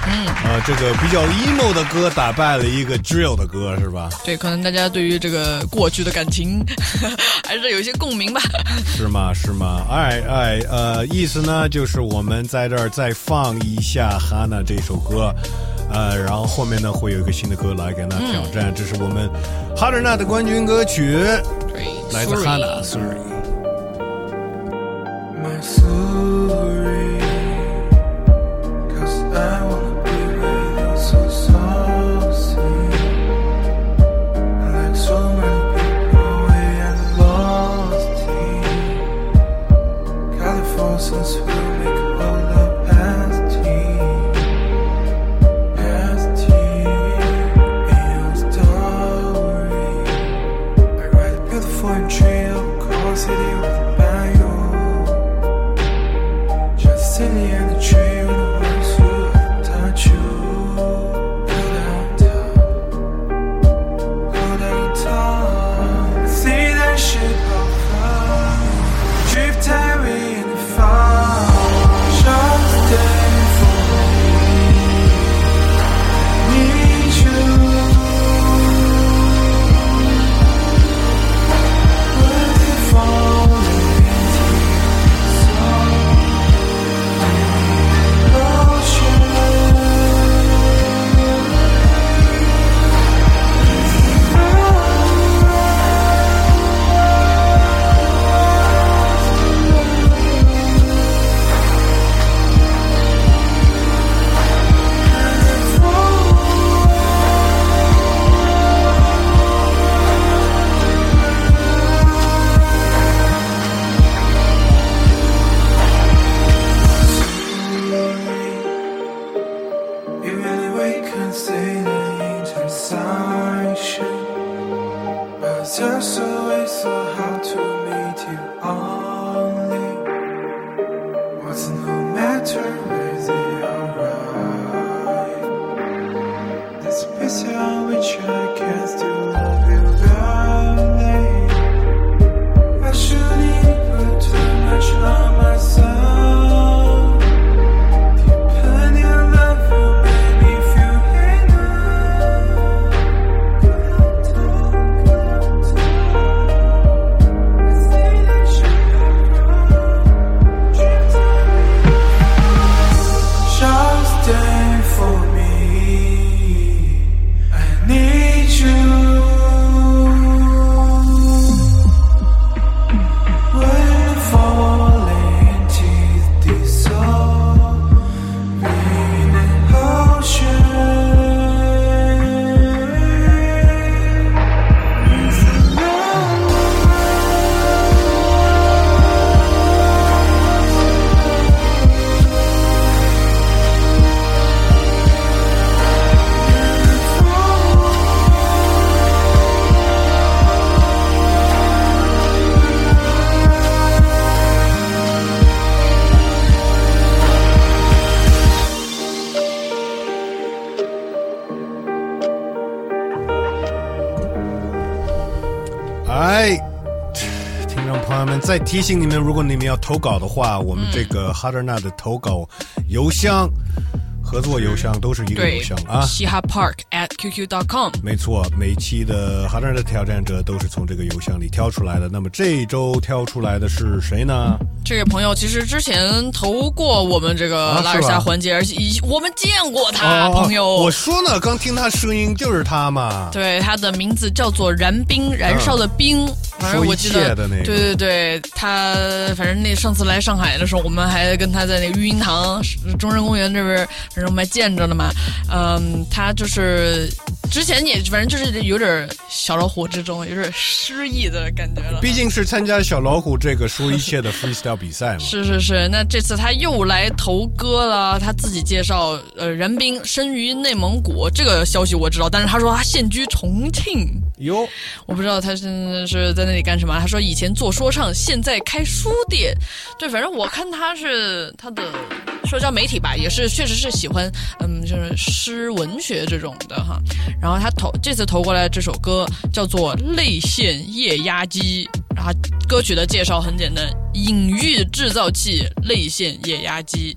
嗯，呃，这个比较 emo 的歌打败了一个 drill 的歌，是吧？对，可能大家对于这个过去的感情 还是有一些共鸣吧。是吗？是吗？哎哎，呃，意思呢就是我们在这儿再放一下 Hana 这首歌，呃，然后后面呢会有一个新的歌来给他挑战，这是我们 Harder Night 的冠军歌曲，对，来自 Sorry。My sorry, cause I wanna since we 再提醒你们，如果你们要投稿的话，我们这个 Harder Night 的投稿邮箱、合作邮箱都是一个邮箱啊。嘻哈 Park at qq dot com。没错，每期的 Harder Night 的挑战者都是从这个邮箱里挑出来的。那么这一周挑出来的是谁呢？这位朋友其实之前投过我们这个啊拉尔是吧夏环节，而且以我们见过他，哦朋友。我说呢，刚听他声音就是他嘛。对，他的名字叫做燃冰，燃烧的冰。反正我记得，的那个对对对，他反正那上次来上海的时候，我们还跟他在那个育婴堂、中山公园这边，反正我们还见着了嘛。嗯，他就是之前也反正就是有点小老虎之中，有点失意的感觉了。毕竟是参加小老虎这个说一切的 freestyle 比赛嘛。是是是，那这次他又来投歌了。他自己介绍，呃，然冰生于内蒙古，这个消息我知道，但是他说他现居重庆。哟，我不知道他现在是在那里干什么。他说以前做说唱，现在开书店。对，反正我看他是他的社交媒体吧，也是确实是喜欢，嗯，就是诗文学这种的哈。然后他投这次投过来这首歌叫做《泪腺液压机》，然后，歌曲的介绍很简单，隐喻制造器泪腺液压机。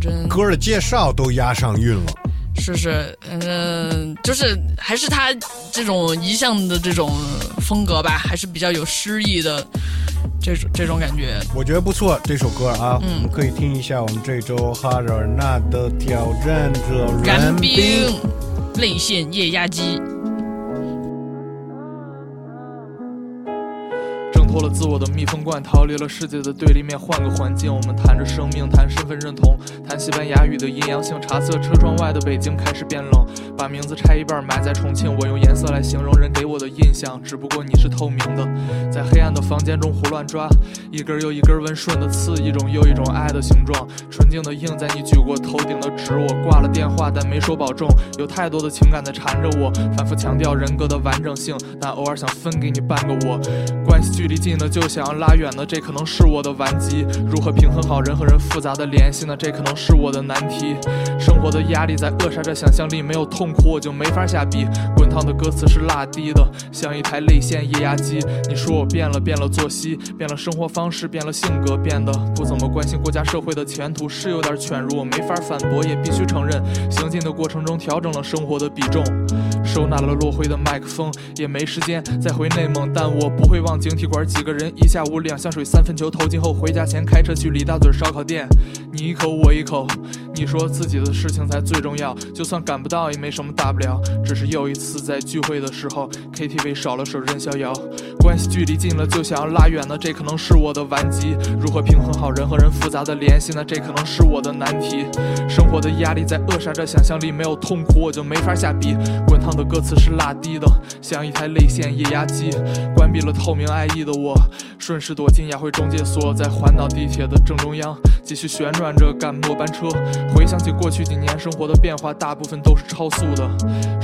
真歌的介绍都押上韵了。是是，嗯，就是还是他这种一向的这种风格吧，还是比较有诗意的这种这种感觉。我觉得不错，这首歌啊，嗯我们可以听一下我们这周哈尔纳的挑战者燃。冰泪腺液压机。脱了自我的密封罐，逃离了世界的对立面，换个环境，我们谈着生命，谈身份认同，谈西班牙语的阴阳性。茶色车窗外的北京开始变冷，把名字拆一半埋在重庆。我用颜色来形容人给我的印象，只不过你是透明的，在黑暗的房间中胡乱抓，一根又一根温顺的刺，一种又一种爱的形状，纯净的印在你举过头顶的纸。我挂了电话，但没说保重，有太多的情感在缠着我，反复强调人格的完整性，但偶尔想分给你半个我。关系距离近的就想要拉远的，这可能是我的顽疾。如何平衡好人和人复杂的联系呢？这可能是我的难题。生活的压力在扼杀着想象力，没有痛苦我就没法下笔。滚烫的歌词是辣滴的，像一台泪腺液压机。你说我变了，变了作息，变了生活方式，变了性格，变得不怎么关心国家社会的前途，是有点犬儒，我没法反驳，也必须承认，行进的过程中调整了生活的比重，收纳了落灰的麦克风，也没时间再回内蒙，但我不会忘警体馆几个人一下午两箱水三分球投进后，回家前开车去李大嘴烧烤店，你一口我一口，你说自己的事情才最重要，就算赶不到也没什么大不了，只是又一次在聚会的时候，KTV 少了首任逍遥，关系距离近了就想要拉远呢，这可能是我的顽疾，如何平衡好人和人复杂的联系呢？这可能是我的难题，生活的压力在扼杀着想象力，没有痛苦我就没法下笔，滚烫的歌词是拉低的，像一台泪腺液压机，关闭了透明爱意的我，顺势躲进亚汇中介所，在环岛地铁的正中央，继续旋转着赶末班车。回想起过去几年生活的变化，大部分都是超速的，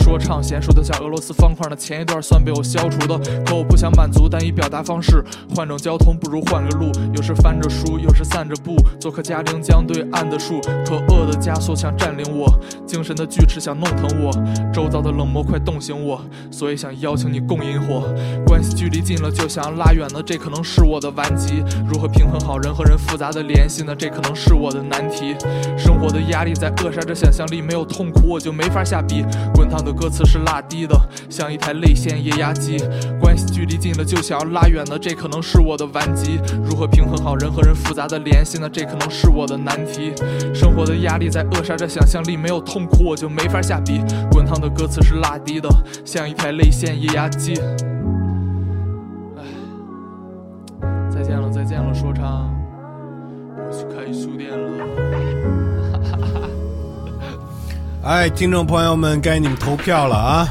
说唱娴熟的像俄罗斯方块的前一段算被我消除的，可我不想满足但以表达方式，换种交通不如换个路，有时翻着书，有时散着步，做客嘉陵江对岸的树，可恶的枷锁想占领我，精神的锯齿想弄疼我，周遭的冷漠快冻醒我，所以想邀请你共饮火。关系距离近了就想要拉远了，这可能是我的顽疾。如何平衡好人和人复杂的联系呢？这可能是我的难题。生活的压力在扼杀着想象力，没有痛苦我就没法下笔。滚烫的歌词是辣滴的，像一台泪腺液压机。关系距离近了就想要拉远的，这可能是我的顽疾。如何平衡好人和人复杂的联系呢？这可能是我的难题。生活的压力在扼杀着想象力，没有痛苦我就没法下笔。滚烫的歌词是辣滴的，像一台泪腺液压机。再见了，再见了，说唱，我去开书店了。哎，听众朋友们，该你们投票了啊！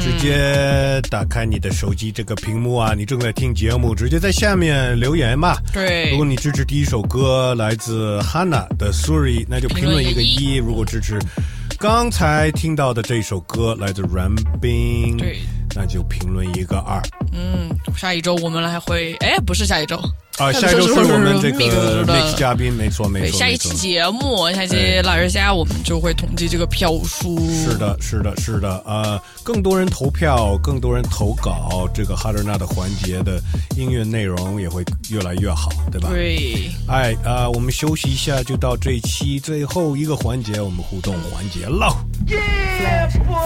直接打开你的手机这个屏幕啊，你正在听节目，直接在下面留言吧。对如果你支持第一首歌来自 Hanna 的 Sorry，那就评论一个一；如果支持刚才听到的这首歌来自阮冰，对，那就评论一个二。嗯，下一周我们还会，哎，不是下一周啊，下一周是我们这个 mix 嘉宾，没错没，错。下一期节目，下一期腊月虾，我们就会统计这个票数。是的，是的，是的，呃，更多人投票，更多人投稿，这个哈德纳的环节的音乐内容也会越来越好，对吧？对。哎，啊、我们休息一下，就到这一期最后一个环节，我们互动环节喽。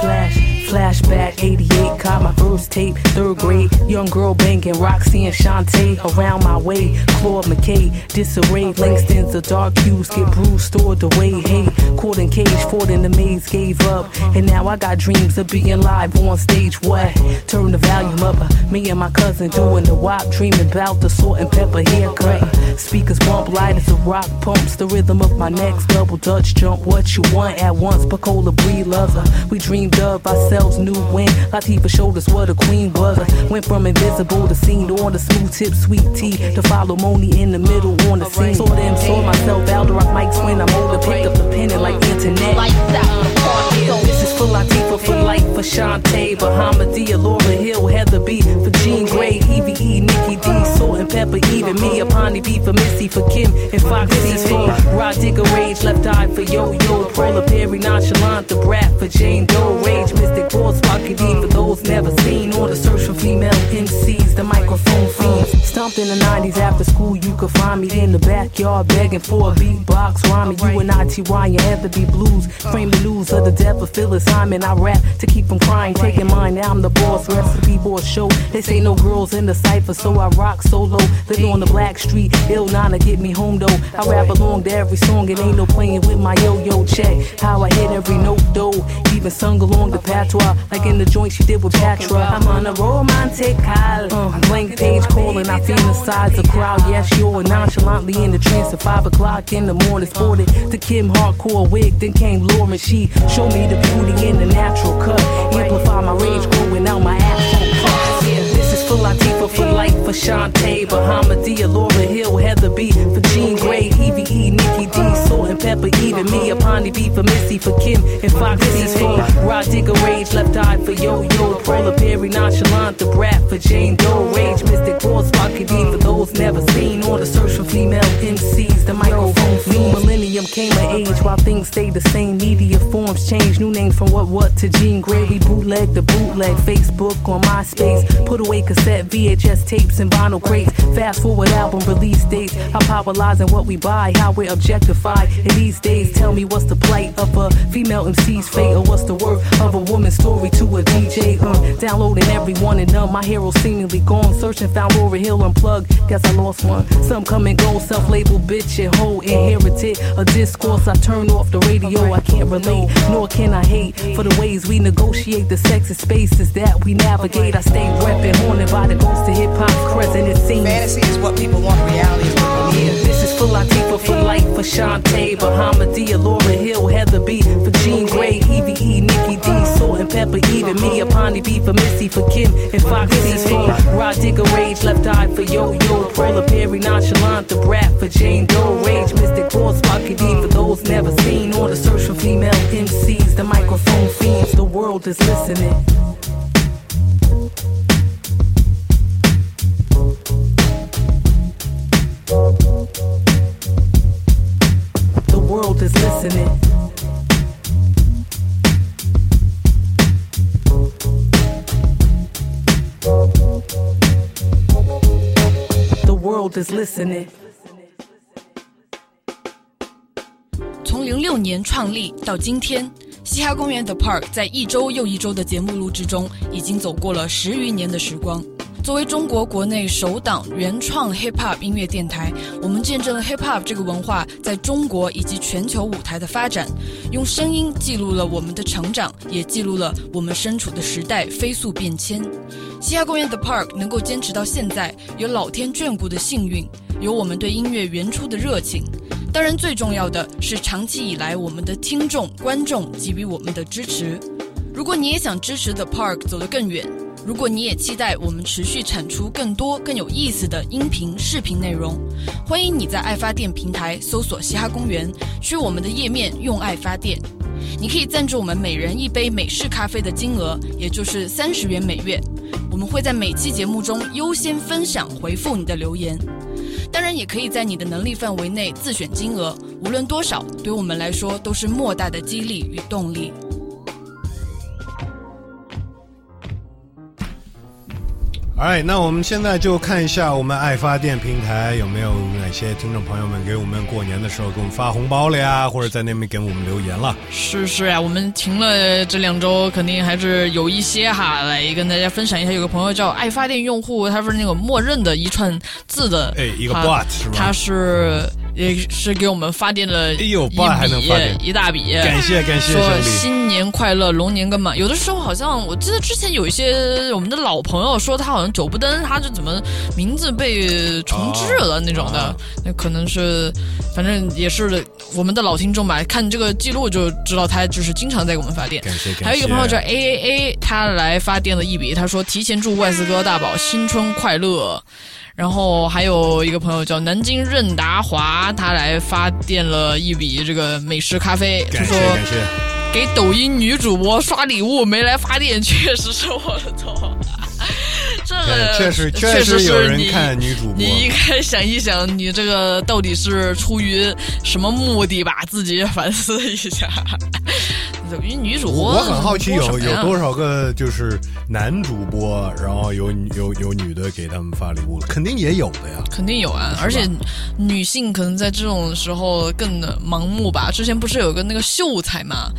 Flash, flashback, 88, caught my first tape, third grade. Young girl banging Roxy and Shantae around my way. Claude McKay, disarray, Langston's the dark hues get bruised, stored away. Hey, caught in cage, fought in the maze, gave up. And now I got dreams of being live on stage. What? Turn the volume up. uh, Me and my cousin doing the wop, dreaming about the salt and pepper haircut. Speakers bump light as a rock pumps the rhythm of my next double dutch jump. What you want at once, Pacola Bree loves her. We dreamed of ourselves, new win. Latifah showed us what a queen was. Went from invisible to seen on the smooth tip, sweet tea. To follow Moni in the middle on the scene. Saw them, saw myself out the rock mics when I'm older. Picked up the pen and like internet. This is for Latifah, for life, for Shantae, Bahamadia, Laura Hill, Heather B, for Jean Grey, EVE, Nikki D, Salt and Pepper, even me, Apani B for Missy, for Kim and Foxy, for Rod Digger Rage, Left Eye for Yo Yo, Paula Perry, Nonchalant, the Brat for Jane Doe, Rage, Mystic Boss, Pocket D for those never seen, on the search for female MCs, the microphone fiend. something in the 90s after school, you could find me in the backyard begging for a beatbox rhyming. You and I, T.Y. and Heather blues. Frame the news of the death of Phyllis Hyman. I rap to keep from crying, taking mine. Now I'm the boss. Recipe board show. They say no girls in the cipher, so I rock solo. Living on the black street, ill to get me home though. I rap along to every song, it ain't no playing with my yo-yo check. How I hit every note though, even sung along the patois, like in the joint she did with Patra. I'm on a romantic high, uh, blank page calling, I feel the crowd. Yes, you're nonchalantly in the trance at five o'clock in the morning. Sported the Kim hardcore wig, then came Lauren. She showed me the beauty in the natural cut, for Shantae, Bahamadia, Laura Hill, Heather B, for Jean Grey, EVE, Nikki D, Salt and Pepper, even me, a Apani B for Missy, for Kim and Fox C, for Rod Digger Rage, Left Eye for Yo Yo, Paula Perry, Nonchalant, the Brat for Jane Doe, Rage, Mystic Boss, Pocket D for those never seen, on the search for female MCs, the microphone fiend. Millennium came of age while things stayed the same. Media forms change, new names from what what to Jean Grey. We bootleg the bootleg, Facebook on MySpace. Put away cassette, VHS tapes, and vinyl crates. Fast forward album release dates. How popularizing what we buy, how we're objectified. In these days, tell me what's the plight of a female MC's fate, or what's the worth of a woman's story to a DJ. Uh, downloading every one and none. My hero seemingly gone. Searching, found Laura Hill unplugged. Guess I lost one. Some come and go, self labeled bitch and hoe inherited. A discourse I turn off the radio. I can't relate, nor can I hate for the ways we negotiate the sexy spaces that we navigate. I stay repping, haunted by the ghost of hip hop crescent. It seems Fantasy is what people want, reality is what we need. this is for Latifah, for life, for Shantae, Bahamadia, Laura Hill, Heather B, for Jean Grey, EVE, Nikki D, Salt and Pepper, even me, Apani B, for Missy, for Kim and Fox C, for Rod Digger Rage, Left Eye for Yo Yo, Paula Perry, Nonchalant, the Brat for Jane Doe, Rage, Mystic Boss, Pocket D, for those never seen, on the search for female MCs, the microphone fiends, the world is listening. The world is listening. The world is listening. 从零六年创立到今天，嘻哈公园 The Park 在一周又一周的节目录制中，已经走过了十余年的时光。作为中国国内首档原创 hip hop 音乐电台，我们见证了 hip hop 这个文化在中国以及全球舞台的发展，用声音记录了我们的成长，也记录了我们身处的时代飞速变迁。嘻哈公园 The Park 能够坚持到现在，有老天眷顾的幸运，有我们对音乐原初的热情。当然，最重要的是长期以来我们的听众、观众给予我们的支持。如果你也想支持 The Park 走得更远，如果你也期待我们持续产出更多更有意思的音频、视频内容，欢迎你在爱发电平台搜索“嘻哈公园”，去我们的页面用爱发电。你可以赞助我们每人一杯美式咖啡的金额，也就是三十元每月。我们会在每期节目中优先分享回复你的留言。当然，也可以在你的能力范围内自选金额，无论多少，对我们来说都是莫大的激励与动力。哎，那我们现在就看一下我们爱发电平台有没有哪些听众朋友们给我们过年的时候给我们发红包了呀，或者在那边给我们留言了。是是呀、我们停了这两周，肯定还是有一些哈，来跟大家分享一下。有个朋友叫爱发电用户，他是那个默认的一串字的，哎一个他 bot 是吧他是也是给我们发电了，哎呦 bot 还能发电一大笔，感谢感谢说新年快乐，龙年根满。有的时候好像我记得之前有一些我们的老朋友说他好像久不登，他就怎么名字被重置了那种的，那可能是反正也是我们的老听众吧，看这个记录就知道他就是经常在给我们发电。感谢感谢。还有一个朋友叫 A A A，他来发电了一笔，他说提前祝万斯哥大宝新春快乐。然后还有一个朋友叫南京任达华，他来发电了一笔这个美食咖啡，他感谢说感谢。给抖音女主播刷礼物没来发电，确实是我的错。这个确实确确实是有人你看女主播你应该想一想，你这个到底是出于什么目的吧？自己反思一下。因为女主播我我很好奇有有多少个就是男主播，然后有有有女的给他们发礼物，肯定也有的呀。肯定有啊，而且女性可能在这种时候更盲目吧。之前不是有个那个秀才嘛，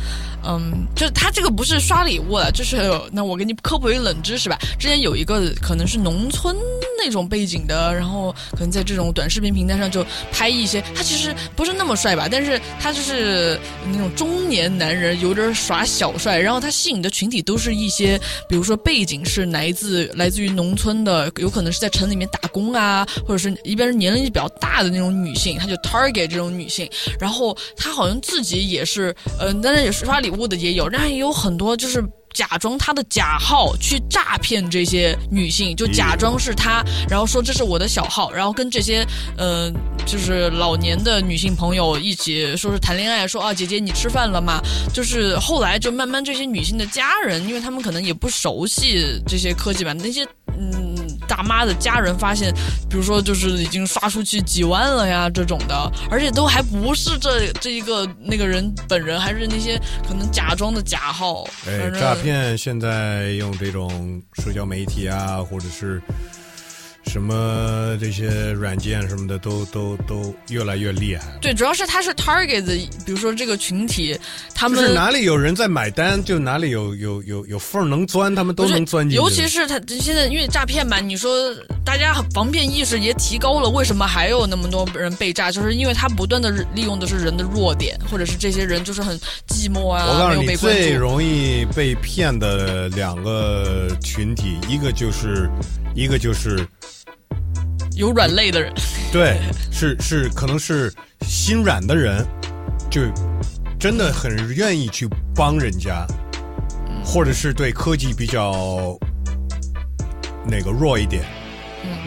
嗯，就他这个不是刷礼物了，就是那我给你科普一个冷知识吧。之前有一个可能是农村那种背景的，然后可能在这种短视频平台上就拍一些，他其实不是那么帅吧，但是他就是那种中年男人，有点耍小帅，然后他吸引的群体都是一些，比如说背景是来自来自于农村的，有可能是在城里面打工啊，或者是一边是年龄比较大的那种女性，他就 target 这种女性，然后他好像自己也是，嗯、当然也是刷礼物的也有，但是也有很多就是。假装他的假号去诈骗这些女性，就假装是他，然后说这是我的小号，然后跟这些嗯就是老年的女性朋友一起说是谈恋爱，说啊姐姐你吃饭了吗？就是后来就慢慢这些女性的家人，因为他们可能也不熟悉这些科技吧，那些嗯大妈的家人发现，比如说就是已经刷出去几万了呀这种的，而且都还不是这这一个那个人本人，还是那些可能假装的假号，哎，诈骗现在用这种社交媒体啊，或者是什么这些软件什么的，都都都越来越厉害。对，主要是他是 target 的，比如说这个群体，他们就是哪里有人在买单，就哪里有有有有缝儿能钻，他们都能钻进去。尤其是他现在因为诈骗嘛，你说大家防骗意识也提高了，为什么还有那么多人被诈？就是因为他不断的利用的是人的弱点，或者是这些人就是很寂寞啊，我告诉你。最容易被骗的两个群体，一个就是一个就是有软肋的人，对，是是，可能是心软的人，就真的很愿意去帮人家，或者是对科技比较那个弱一点。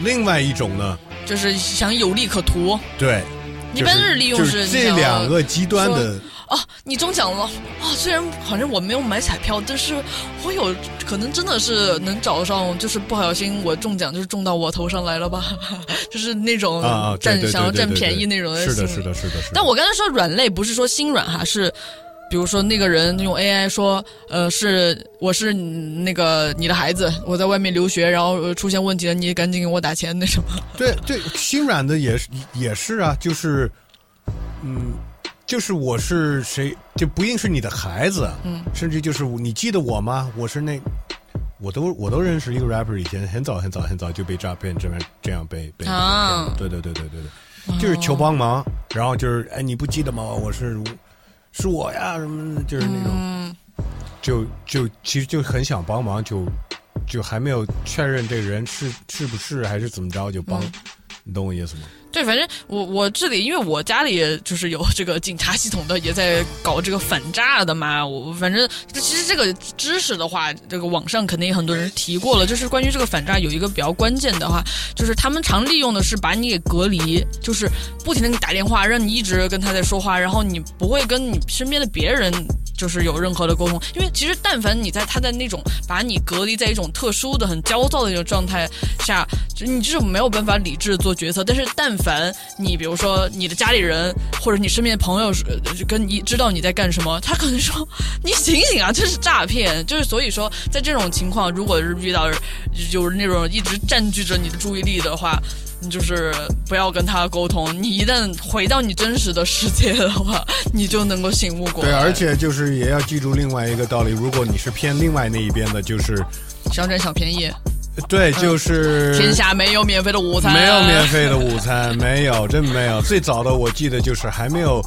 另外一种呢，就是想有利可图。对，一般就是利用就是这两个极端的说哦，你中奖了啊！虽然好像我没有买彩票，但是我有可能真的是能找上，就是不小心我中奖，就是中到我头上来了吧，就是那种占想要占便宜那种是的，是的，是的，是的。但我刚才说软肋，不是说心软哈，是比如说那个人用 AI 说，呃，是我是那个你的孩子，我在外面留学，然后呃出现问题了，你赶紧给我打钱那什么。对对，心软的也是也是啊，就是，嗯，就是我是谁，就不一定是你的孩子，嗯，甚至就是你记得我吗？我是那，我都我都认识一个 rapper，以前很早很早很早就被诈骗，这边这样被被啊，对对对对对对，就是求帮忙，然后就是哎你不记得吗？我是是我呀，什么就是那种，嗯。就就其实就很想帮忙，就就还没有确认这个人是是不是还是怎么着就帮，嗯。你懂我意思吗？对，反正我我这里，因为我家里就是有这个警察系统的，也在搞这个反诈的嘛。我反正其实这个知识的话，这个网上肯定也很多人提过了。就是关于这个反诈，有一个比较关键的话，就是他们常利用的是把你给隔离，就是不停的给你打电话，让你一直跟他在说话，然后你不会跟你身边的别人。就是有任何的沟通，因为其实但凡你在他在那种把你隔离在一种特殊的、很焦躁的一种状态下，你就是没有办法理智做决策。但是但凡你比如说你的家里人或者你身边的朋友是跟你知道你在干什么，他可能说你醒醒啊，这是诈骗。就是所以说，在这种情况，如果是遇到有那种一直占据着你的注意力的话。你就是不要跟他沟通，你一旦回到你真实的世界的话，你就能够醒悟过来。对，而且就是也要记住另外一个道理，如果你是偏另外那一边的，就是想占小便宜，对，就是、天下没有免费的午餐，没有免费的午餐，没有，真没有。最早的我记得就是还没有，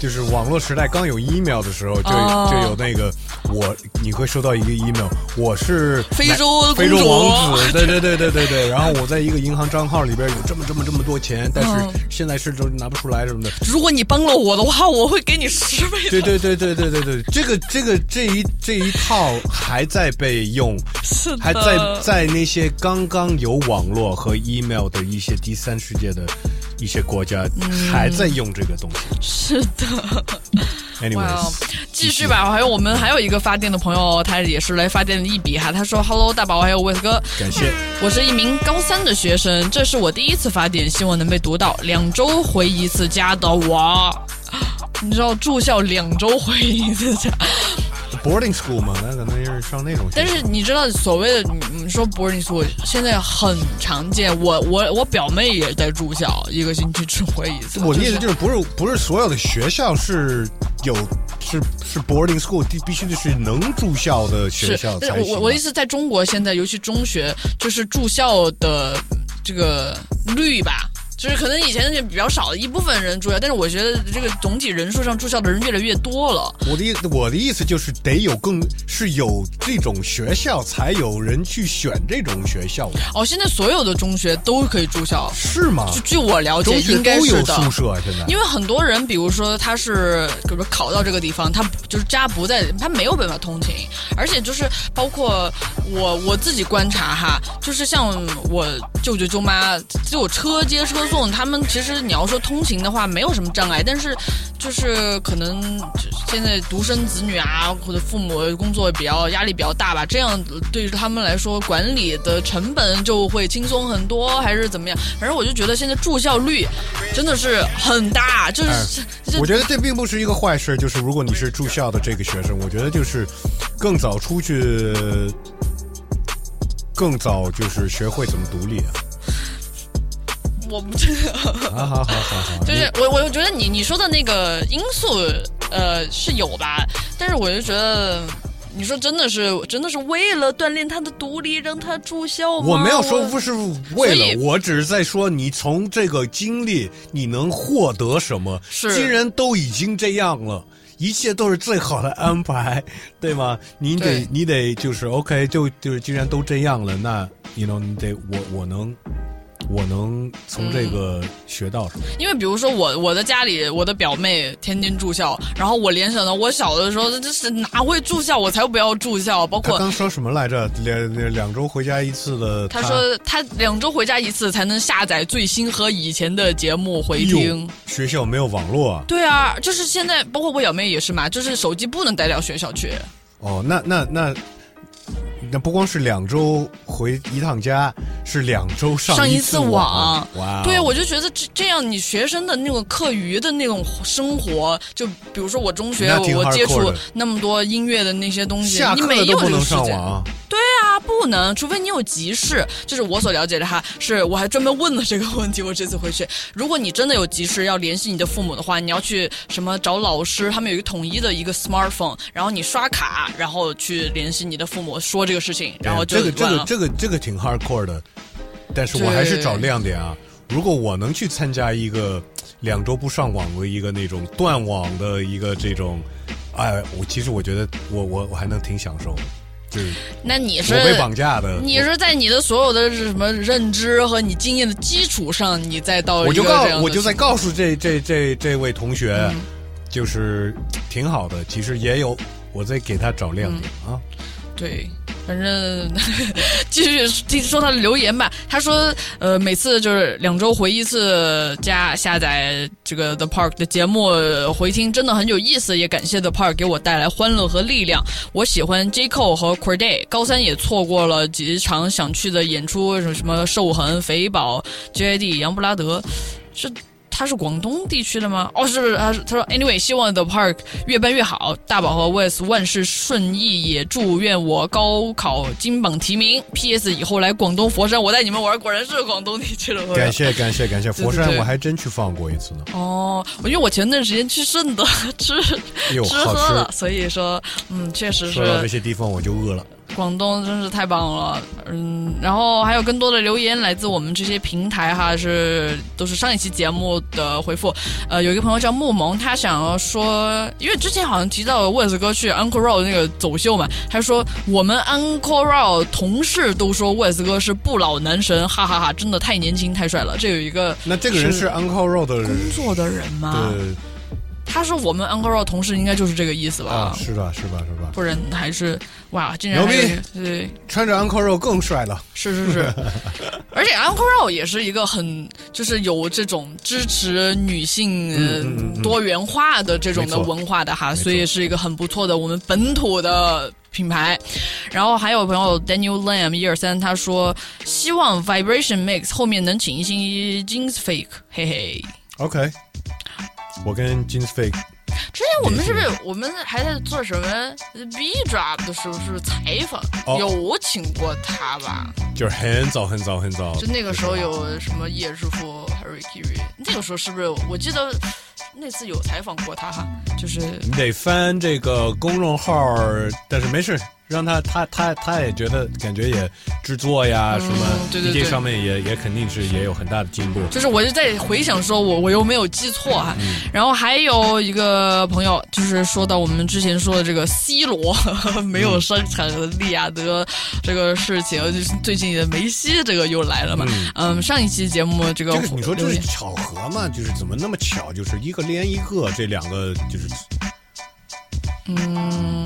就是网络时代刚有 email 的时候，就、哦就有那个我你会收到一个 email，我是非洲非洲王子，对对对对对对。然后我在一个银行账号里边有这么这么这么多钱，但是嗯现在是都拿不出来什么的。如果你帮了我的话，我会给你十倍。对对对对对对对，这个这个这一这一套还在被用，是还在在那些刚刚有网络和 email 的一些第三世界的一些国家嗯还在用这个东西。是的。哇 Anyways，继续吧，还有我们还有一个发电的朋友，他也是来发电的一笔哈。他说：“Hello，大宝，还有威斯哥，感谢。我是一名高三的学生，这是我第一次发电，希望能被读到。两周回一次家的我，你知道住校两周回一次家。boarding school 嘛，那可能就是上那种。但是你知道，所谓的你你说 boarding school 现在很常见，我我我表妹也在住校，一个星期只回一次。我的意思就是，不是不是所有的学校是有是是 boarding school，必必须得是能住校的学，校但才行啊。是我我的意思，在中国现在，尤其中学，就是住校的这个率吧。就是可能以前就比较少的一部分人住校，但是我觉得这个总体人数上住校的人越来越多了。我的意我的意思就是得有更是有这种学校，才有人去选这种学校。哦，现在所有的中学都可以住校，是吗？据据我了解，应该是的。宿舍啊，现在因为很多人，比如说他是，比如说考到这个地方，他就是家不在，他没有办法通勤，而且就是包括我我自己观察哈，就是像我舅舅舅妈就有车接车送，他们其实你要说通勤的话没有什么障碍，但是就是可能现在独生子女啊，或者父母工作比较压力比较大吧，这样对于他们来说管理的成本就会轻松很多，还是怎么样？反正我就觉得现在住校率真的是很大，就是、我觉得这并不是一个坏事，就是如果你是住校的这个学生，我觉得就是更早出去，更早就是学会怎么独立啊。我不知道。好好好好好，就是我，我觉得你你说的那个因素，呃，是有吧，但是我就觉得。你说真的是真的是为了锻炼他的独立，让他住校吗？我没有说不是为了，我只是在说你从这个经历你能获得什么。是既然都已经这样了。一切都是最好的安排，对吗？你得你得就是 OK，就就是既然都这样了，那 you know 你得我我能我能从这个学到什么？因为比如说我我的家里，我的表妹天津住校，然后我联想到我小的时候，这是哪会住校？我才不要住校。包括他刚说什么来着？两两两周回家一次的。他说他两周回家一次才能下载最新和以前的节目回听。学校没有网络啊？对啊，就是现在，包括我表妹也是嘛，就是手机不能带到学校去。哦，那那那那不光是两周回一趟家，是两周上一次网。对，我就觉得这这样，你学生的那种课余的那种生活，就比如说我中学我接触那么多音乐的那些东西，你没有这个时间。对啊，不能，除非你有急事。就是我所了解的哈，是我还专门问了这个问题。我这次回去，如果你真的有急事要联系你的父母的话，你要去什么找老师，他们有一个统一的一个 smartphone，然后你刷卡，然后去联系你的父母说这个事情，然后就这个这个这个这个挺 hardcore 的，但是我还是找亮点啊。如果我能去参加一个两周不上网的一个那种断网的一个这种，哎，我其实我觉得我我我还能挺享受的，就是那你是我被绑架的，你是在你的所有的什么认知和你经验的基础上，你再到我就告我就在告诉这这这这位同学，嗯就是挺好的，其实也有我在给他找亮点、啊。对，反正继续继续说他的留言吧。他说，呃，每次就是两周回一次家，下载这个 The Park 的节目回听，真的很有意思。也感谢 The Park 给我带来欢乐和力量。我喜欢 J Cole 和 Corday，高三也错过了几场想去的演出，什么什么兽痕、肥宝、J D、杨布拉德，是。他是广东地区的吗？哦，是不是？他他说，anyway，希望 The Park 越办越好，大宝和 Wes 万事顺意，也祝愿我高考金榜题名。P.S. 以后来广东佛山，我带你们玩，果然是广东地区的。感谢感谢感谢，佛山我还真去放过一次呢。哦，因为我前段时间去顺德吃吃喝了，所以说，嗯，确实是说到这些地方我就饿了。广东真是太棒了，嗯，然后还有更多的留言来自我们这些平台哈，是都是上一期节目的回复。呃，有一个朋友叫木萌，他想要说，因为之前好像提到 Wes 哥去 Uncle Row 那个走秀嘛，他说我们 Uncle Row 同事都说 Wes 哥是不老男神，哈哈哈真的太年轻太帅了。这有一个那这个人是 Uncle Road 的人工作的人吗？对他是我们 Uncle Row 同事，应该就是这个意思吧？啊，是吧是吧是吧？不然还是哇，竟然牛逼对。穿着 Uncle Road 更帅了。是是是，而且 Uncle Row 也是一个很就是有这种支持女性、多元化的这种的文化的哈，所以是一个很不错的我们本土的品牌。然后还有朋友 Daniel Lam 一二三，他说希望 Vibration Mix 后面能请一些 Jeans Fake，嘿嘿。OK，我跟 Jeans Fake 之前我们是不是我们还在做什么 B drop 的时候是不是采访、哦有请过他吧？就是很早很早很早，就那个时候有什么叶师傅 Harry Kiri，那个时候是不是我记得那次有采访过他哈？就是你得翻这个公众号，但是没事，让他他他他也觉得感觉也制作呀、什么嗯对对对上面也也肯定是也有很大的进步。就是我就在回想说我我又没有记错哈，嗯然后还有一个朋友就是说到我们之前说的这个 C 罗 没有上场的利亚德这个事情，就是最近的梅西这个又来了嘛，嗯，上一期节目这个这个你说这是巧合嘛？就是怎么那么巧？就是一个连一个，这两个就是嗯，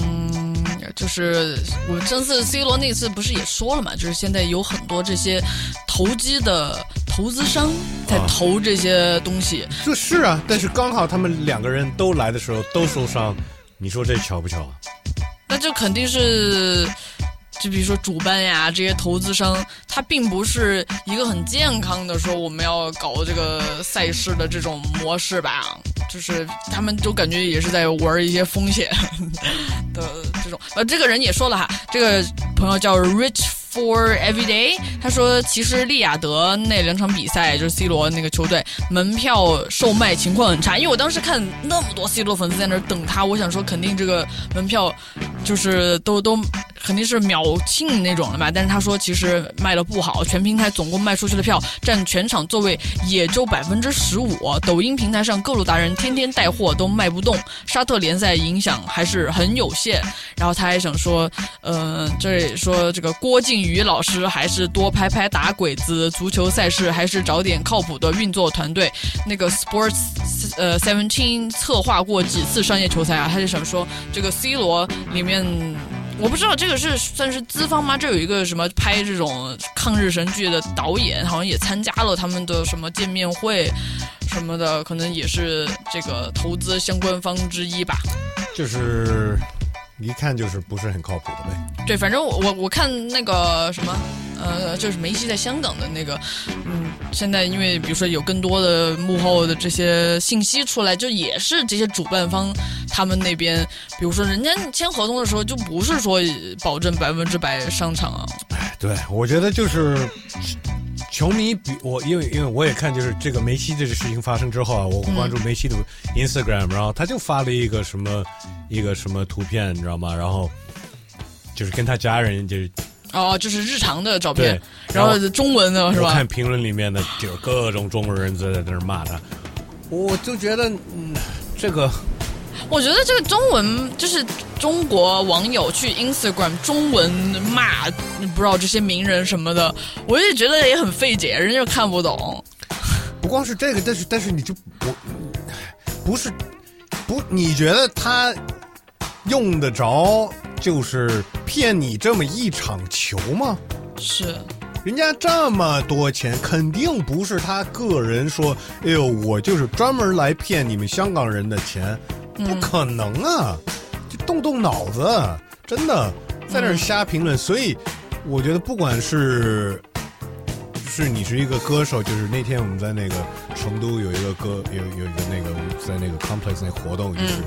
就是我们这次 C 罗那次不是也说了嘛，就是现在有很多这些投机的投资商在投这些东西。就是啊，但是刚好他们两个人都来的时候都受伤，你说这巧不巧啊？那就肯定是，就比如说主办呀，这些投资商，他并不是一个很健康的说我们要搞这个赛事的这种模式吧，就是他们都感觉也是在玩一些风险 的这种。呃，这个人也说了哈，这个朋友叫 Rich。For Everyday，他说，其实利雅得那两场比赛，就是 C 罗那个球队门票售卖情况很差，因为我当时看那么多 C 罗粉丝在那儿等他，我想说肯定这个门票就是都都肯定是秒罄那种了吧。但是他说其实卖的不好，全平台总共卖出去的票占全场座位也就百分之十五。抖音平台上各路达人天天带货都卖不动，沙特联赛影响还是很有限。然后他还想说，呃，这里说这个郭靖宇老师还是多拍拍打鬼子，足球赛事还是找点靠谱的运作团队。那个 Sports 呃 Seventeen 策划过几次商业球赛啊，他就想说这个 C 罗里面。我不知道这个是算是资方吗？这有一个什么拍这种抗日神剧的导演，好像也参加了他们的什么见面会什么的，可能也是这个投资相关方之一吧。就是一看就是不是很靠谱的呗。对，反正我我我看那个什么，呃，就是梅西在香港的那个，嗯，现在因为比如说有更多的幕后的这些信息出来，就也是这些主办方他们那边，比如说人家签合同的时候就不是说保证百分之百上场啊，哎对，我觉得就是球迷比我，因为因为我也看，就是这个梅西这个事情发生之后啊，我关注梅西的 Instagram，、然后他就发了一个什么一个什么图片，你知道吗？然后就是跟他家人就是哦，就是日常的照片对，然后中文的是吧我看？评论里面的就是各种中国人在在那儿骂他，我就觉得嗯，这个我觉得这个中文就是中国网友去 Instagram 中文骂不知道这些名人什么的，我也觉得也很费解，人家看不懂。不光是这个，但是但是你就不不是不，你觉得他用得着就是骗你这么一场球吗？是，人家这么多钱，肯定不是他个人说，哎呦，我就是专门来骗你们香港人的钱，不可能啊！就动动脑子，真的在那儿瞎评论。所以我觉得，不管是是你是一个歌手，就是那天我们在那个成都有一个歌，有有一个那个在那个 complex 那活动，就是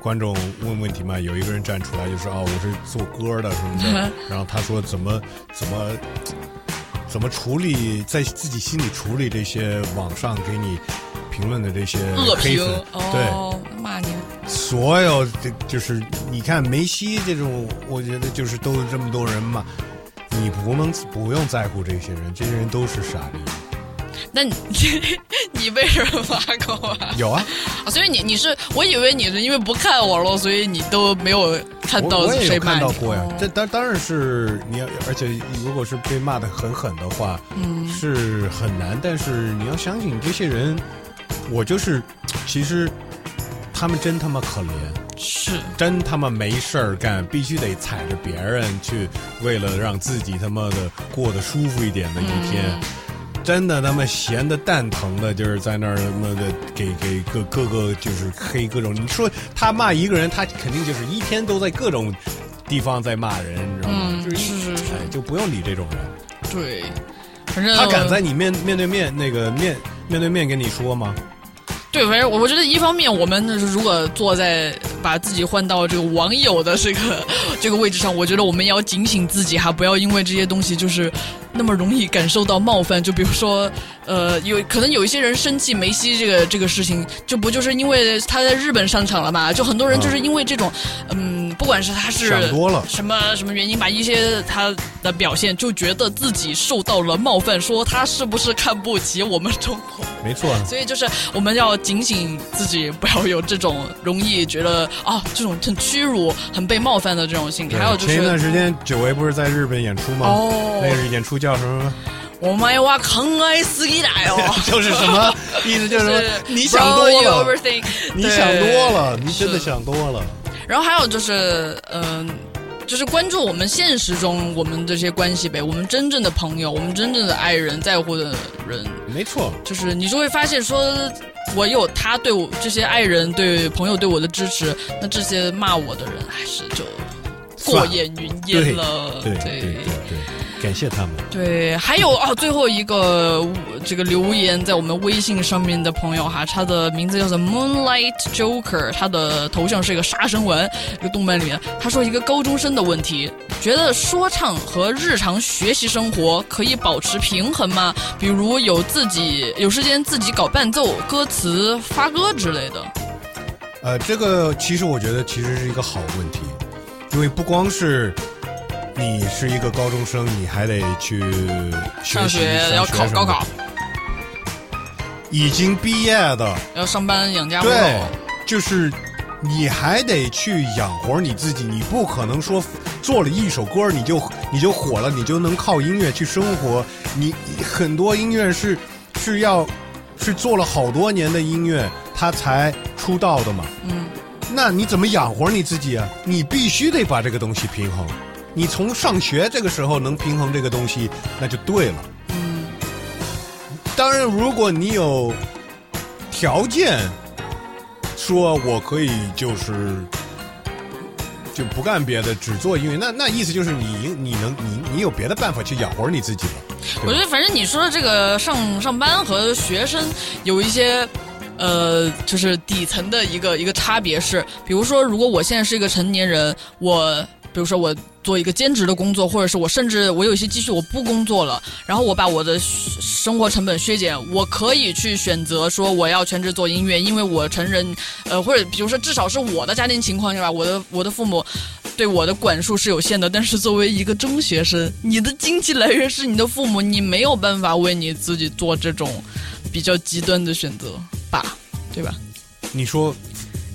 观众问问题嘛，有一个人站出来就说哦，我是做歌的什么的，然后他说怎么怎么怎么处理，在自己心里处理这些网上给你评论的这些恶评黑粉，对。哦，骂你。所有这就是你看梅西这种，我觉得就是都这么多人嘛，你不能不用在乎这些人，这些人都是傻逼。那你 你为什么骂过啊？有啊，啊所以你你是我以为你是因为不看我了，所以你都没有看到谁。看到过呀。这当当然是你要，而且如果是被骂的很狠的话，嗯是很难。但是你要相信这些人，我就是其实他们真他妈可怜。是真他妈没事儿干，必须得踩着别人去，为了让自己他妈的过得舒服一点的一天，真的他妈闲的蛋疼的，就是在那儿他妈的给给各各个就是黑各种。你说他骂一个人，他肯定就是一天都在各种地方在骂人，你知道吗？嗯就是是是是哎，就不用理这种人。对，反正他敢在你面面对面那个面面对面跟你说吗？对，反正我我觉得一方面，我们如果坐在把自己换到这个网友的这个 这个位置上，我觉得我们也要警醒自己哈，不要因为这些东西就是那么容易感受到冒犯。就比如说，呃，有可能有一些人生气梅西这个这个事情，就不就是因为他在日本上场了嘛？就很多人就是因为这种，嗯，不管是他是想多了什么什么原因吧，一些他的表现就觉得自己受到了冒犯，说他是不是看不起我们中国？没错，所以就是我们要警醒自己，不要有这种容易觉得啊这种很屈辱、很被冒犯的这种心理。还有就是前一段，时间久违不是在日本演出吗？哦那个演出叫什么？我们哇坑爱死一代哦，就是什么意思？就是说你想多了，你想多了，你真的想多了。然后还有就是，嗯、就是关注我们现实中我们这些关系呗，我们真正的朋友，我们真正的爱人、在乎的人，没错，就是你就会发现说，我有他对我这些爱人、对朋友对我的支持，那这些骂我的人还是就过眼云烟了。对对对对对，感谢他们。对，还有哦，最后一个这个留言在我们微信上面的朋友哈，他的名字叫做 Moonlight Joker，他的头像是一个杀生丸，一个动漫里面，他说一个高中生的问题，觉得说唱和日常学习生活可以保持平衡吗？比如有自己有时间自己搞伴奏、歌词、发歌之类的。呃，这个其实我觉得其实是一个好问题，因为不光是你是一个高中生，你还得去学上学要考高考，已经毕业的，要上班养家糊口。对，就是你还得去养活你自己，你不可能说做了一首歌你就你就火了，你就能靠音乐去生活。你很多音乐是是要是做了好多年的音乐，他才出道的嘛。嗯，那你怎么养活你自己啊？你必须得把这个东西平衡。你从上学这个时候能平衡这个东西，那就对了。嗯，当然，如果你有条件，说我可以就是就不干别的，只做音乐，那那意思就是你你能你你有别的办法去养活你自己了。我觉得，反正你说的这个上上班和学生有一些。呃，就是底层的一个一个差别是，比如说，如果我现在是一个成年人，我比如说我做一个兼职的工作，或者是我甚至我有一些积蓄我不工作了，然后我把我的生活成本削减，我可以去选择说我要全职做音乐，因为我成人，呃，或者比如说至少是我的家庭情况下吧，我的我的父母对我的管束是有限的，但是作为一个中学生，你的经济来源是你的父母，你没有办法为你自己做这种比较极端的选择吧，对吧？你说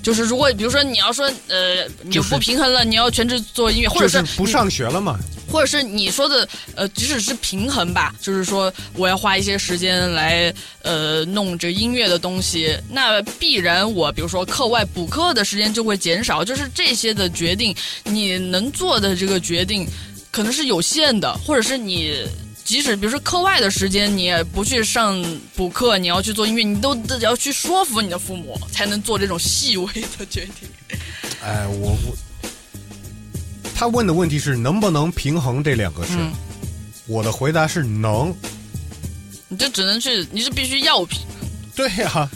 就是如果比如说你要说呃你就不平衡了，你要全职做音乐，或者是是不上学了嘛？或者是你说的，呃，即使是平衡吧，就是说我要花一些时间来呃弄这音乐的东西，那必然我比如说课外补课的时间就会减少，就是这些的决定，你能做的这个决定可能是有限的，或者是你。即使比如说课外的时间，你也不去上补课，你要去做音乐，你都得要去说服你的父母，才能做这种细微的决定。哎，我我他问的问题是能不能平衡这两个事？嗯我的回答是能。你就只能去，你是必须要平衡。对呀、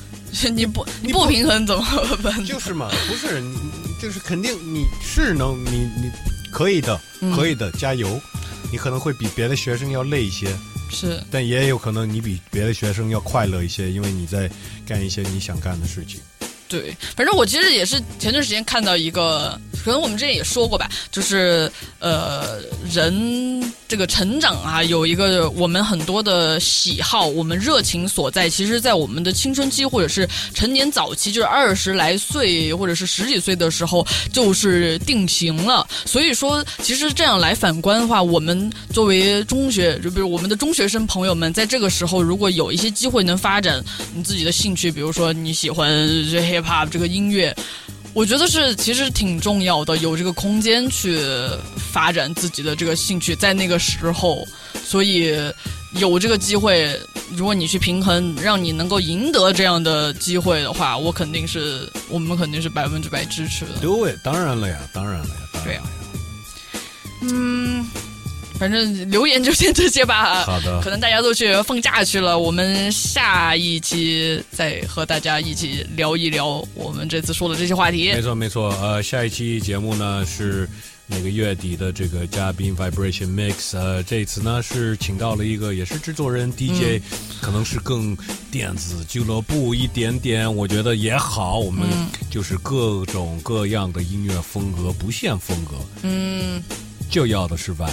你不你不平衡怎么办？就是嘛，不是你就是肯定你是能你你可以的，嗯可以的，加油。你可能会比别的学生要累一些，是，但也有可能你比别的学生要快乐一些，因为你在干一些你想干的事情。对，反正我其实也是前段时间看到一个，可能我们之前也说过吧，就是呃，人这个成长啊，有一个我们很多的喜好，我们热情所在，其实，在我们的青春期或者是成年早期，就是二十来岁或者是十几岁的时候，就是定型了。所以说，其实这样来反观的话，我们作为中学，就比如我们的中学生朋友们，在这个时候，如果有一些机会能发展你自己的兴趣，比如说你喜欢这 hip hop 这个音乐。我觉得是其实挺重要的，有这个空间去发展自己的这个兴趣，在那个时候，所以有这个机会，如果你去平衡，让你能够赢得这样的机会的话，我肯定是我们肯定是百分之百支持的。对，当然了呀，当然了呀，当然了呀。嗯，反正留言就先这些吧。好的。可能大家都去放假去了，我们下一期再和大家一起聊一聊我们这次说的这些话题。没错没错，呃，下一期节目呢是每个月底的这个嘉宾 Vibration Mix，呃，这次呢是请到了一个也是制作人 DJ，、可能是更电子俱乐部一点点，我觉得也好，我们嗯。就是各种各样的音乐风格，不限风格，嗯。就要的是 vibe，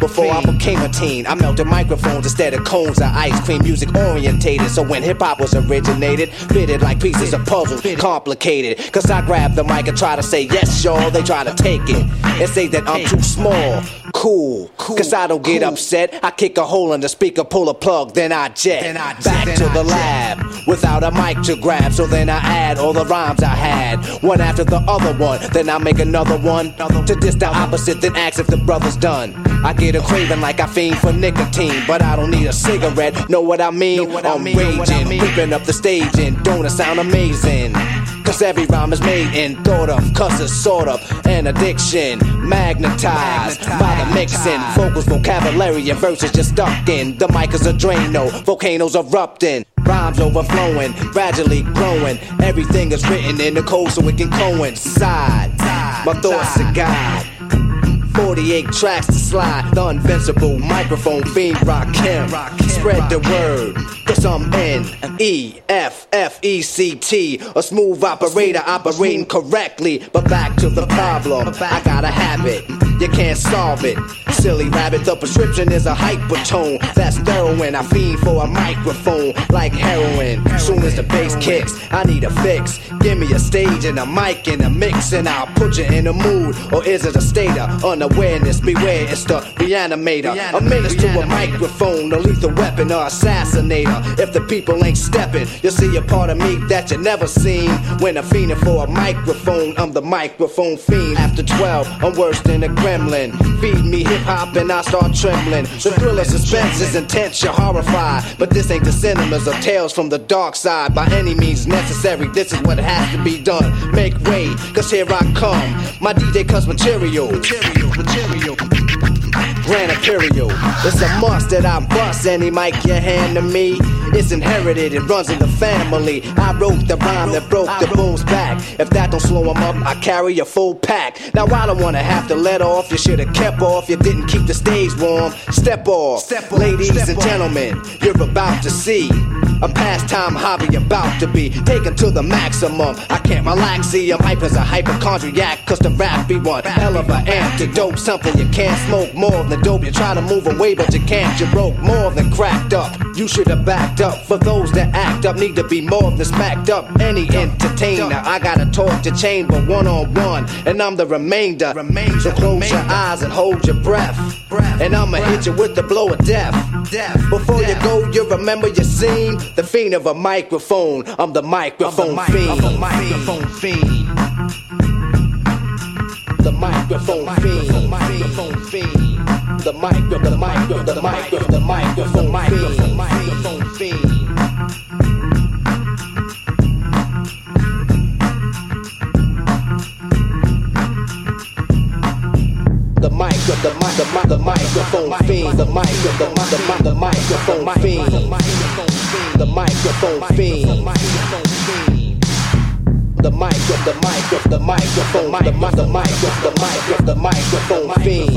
Before I became a teen, I melted microphones instead of cones of ice cream. Music orientated, so when hip hop was originated, fitted like pieces of puzzle, complicated. Cause I grab the mic and try to say yes, y'all. They try to take it and say that I'm too small. Cool, cause I don't get upset. I kick a hole in the speaker, pull a plug, then I jet. Back to the lab without a mic to grab. So then I add all the rhymes I had, one after the other one. Then I make another one to diss the opposite, then ask if the brother's done. I get a craving like I fiend for nicotine, but I don't need a cigarette. Know what I mean? I'm raging, ripping up the stage, and don't it sound amazing? Cause every rhyme is made and thought of, cusses sort of an addiction, magnetized by the mixing. Vocals, vocabulary, and verses just stuck in. The mic is a Drano, volcanoes erupting. Rhymes overflowing, gradually growing. Everything is written in the code so it can coincide. My thoughts are God. 48 tracks to slide. The invincible microphone fiend rock him. Spread the word. Cause I'm N E F F E C T. A smooth operator operating correctly. But back to the problem. I got a habit. You can't solve it. Silly rabbit, the prescription is a hypertone. That's heroin. I fiend for a microphone like heroin. Soon as the bass kicks, I need a fix. Give me a stage and a mic and a mix, and I'll put you in a mood. Or is it a state of unawareness? Beware, it's the reanimator. A menace to a microphone, a lethal weapon or assassinator. If the people ain't stepping, you'll see a part of me that you never seen. When I'm fiending for a microphone, I'm the microphone fiend. After 12, I'm worse than a gremlin. Feed me hip hop and I start trembling. The thrill of suspense is intense, you're horrified. But this ain't the cinemas or tales from the dark side. By any means necessary, this is what has to be done. Make way, cause here I come. My DJ cuts material. Material, material. Grand Imperial. It's a must that I bust any mic you hand to me. It's inherited, it runs in the family. I wrote the rhyme that broke the bull's back. If that don't slow him up, I carry a full pack. Now I don't wanna have to let off. You should've kept off. You didn't keep the stage warm. Step off, ladies and gentlemen. You're about to see a pastime hobby about to be taken to the maximum. I can't relax, see, I'm hype as a hypochondriac, cause the rap be one hell of an antidote. Something you can't smoke more than dope. You try to move away, but you can't. You broke more than cracked up. You should have backed up. For those that act up, need to be more than smacked up. Any entertainer, I gotta talk to chamber one on one, and I'm the remainder. So close your eyes and hold your breath. And I'ma hit you with the blow of death. Before you go, you remember your scene. The fiend of a microphone. I'm the microphone fiend. The microphone fiend. The microphone fiend. The microphone fiend. The micro, the micro, the micro, the microphone fiend. Microphone The micro, the mic, the mic, the microphone fiend. The micro, the mic, the mic, the microphone fiend. The microphone fiend. The mic, the mic, the microphone, the mic, the mic, the mic, the microphone fiend.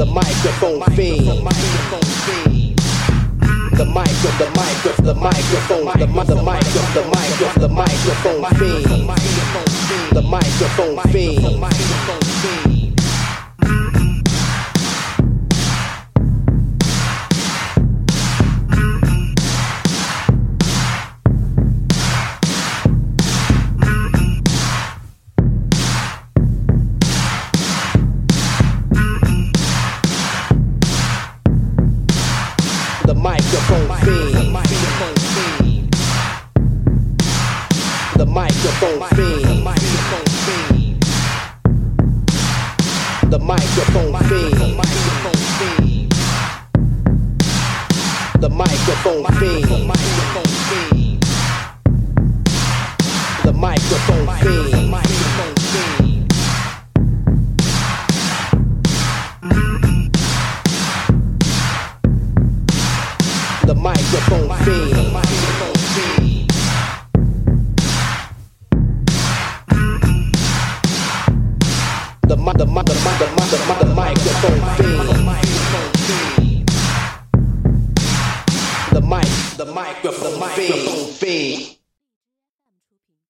The microphone fiend. The mic, the mic, the microphone, the mic, the mic, the mic, microphone. The microphone fiend. The microphone fiend. My fiend.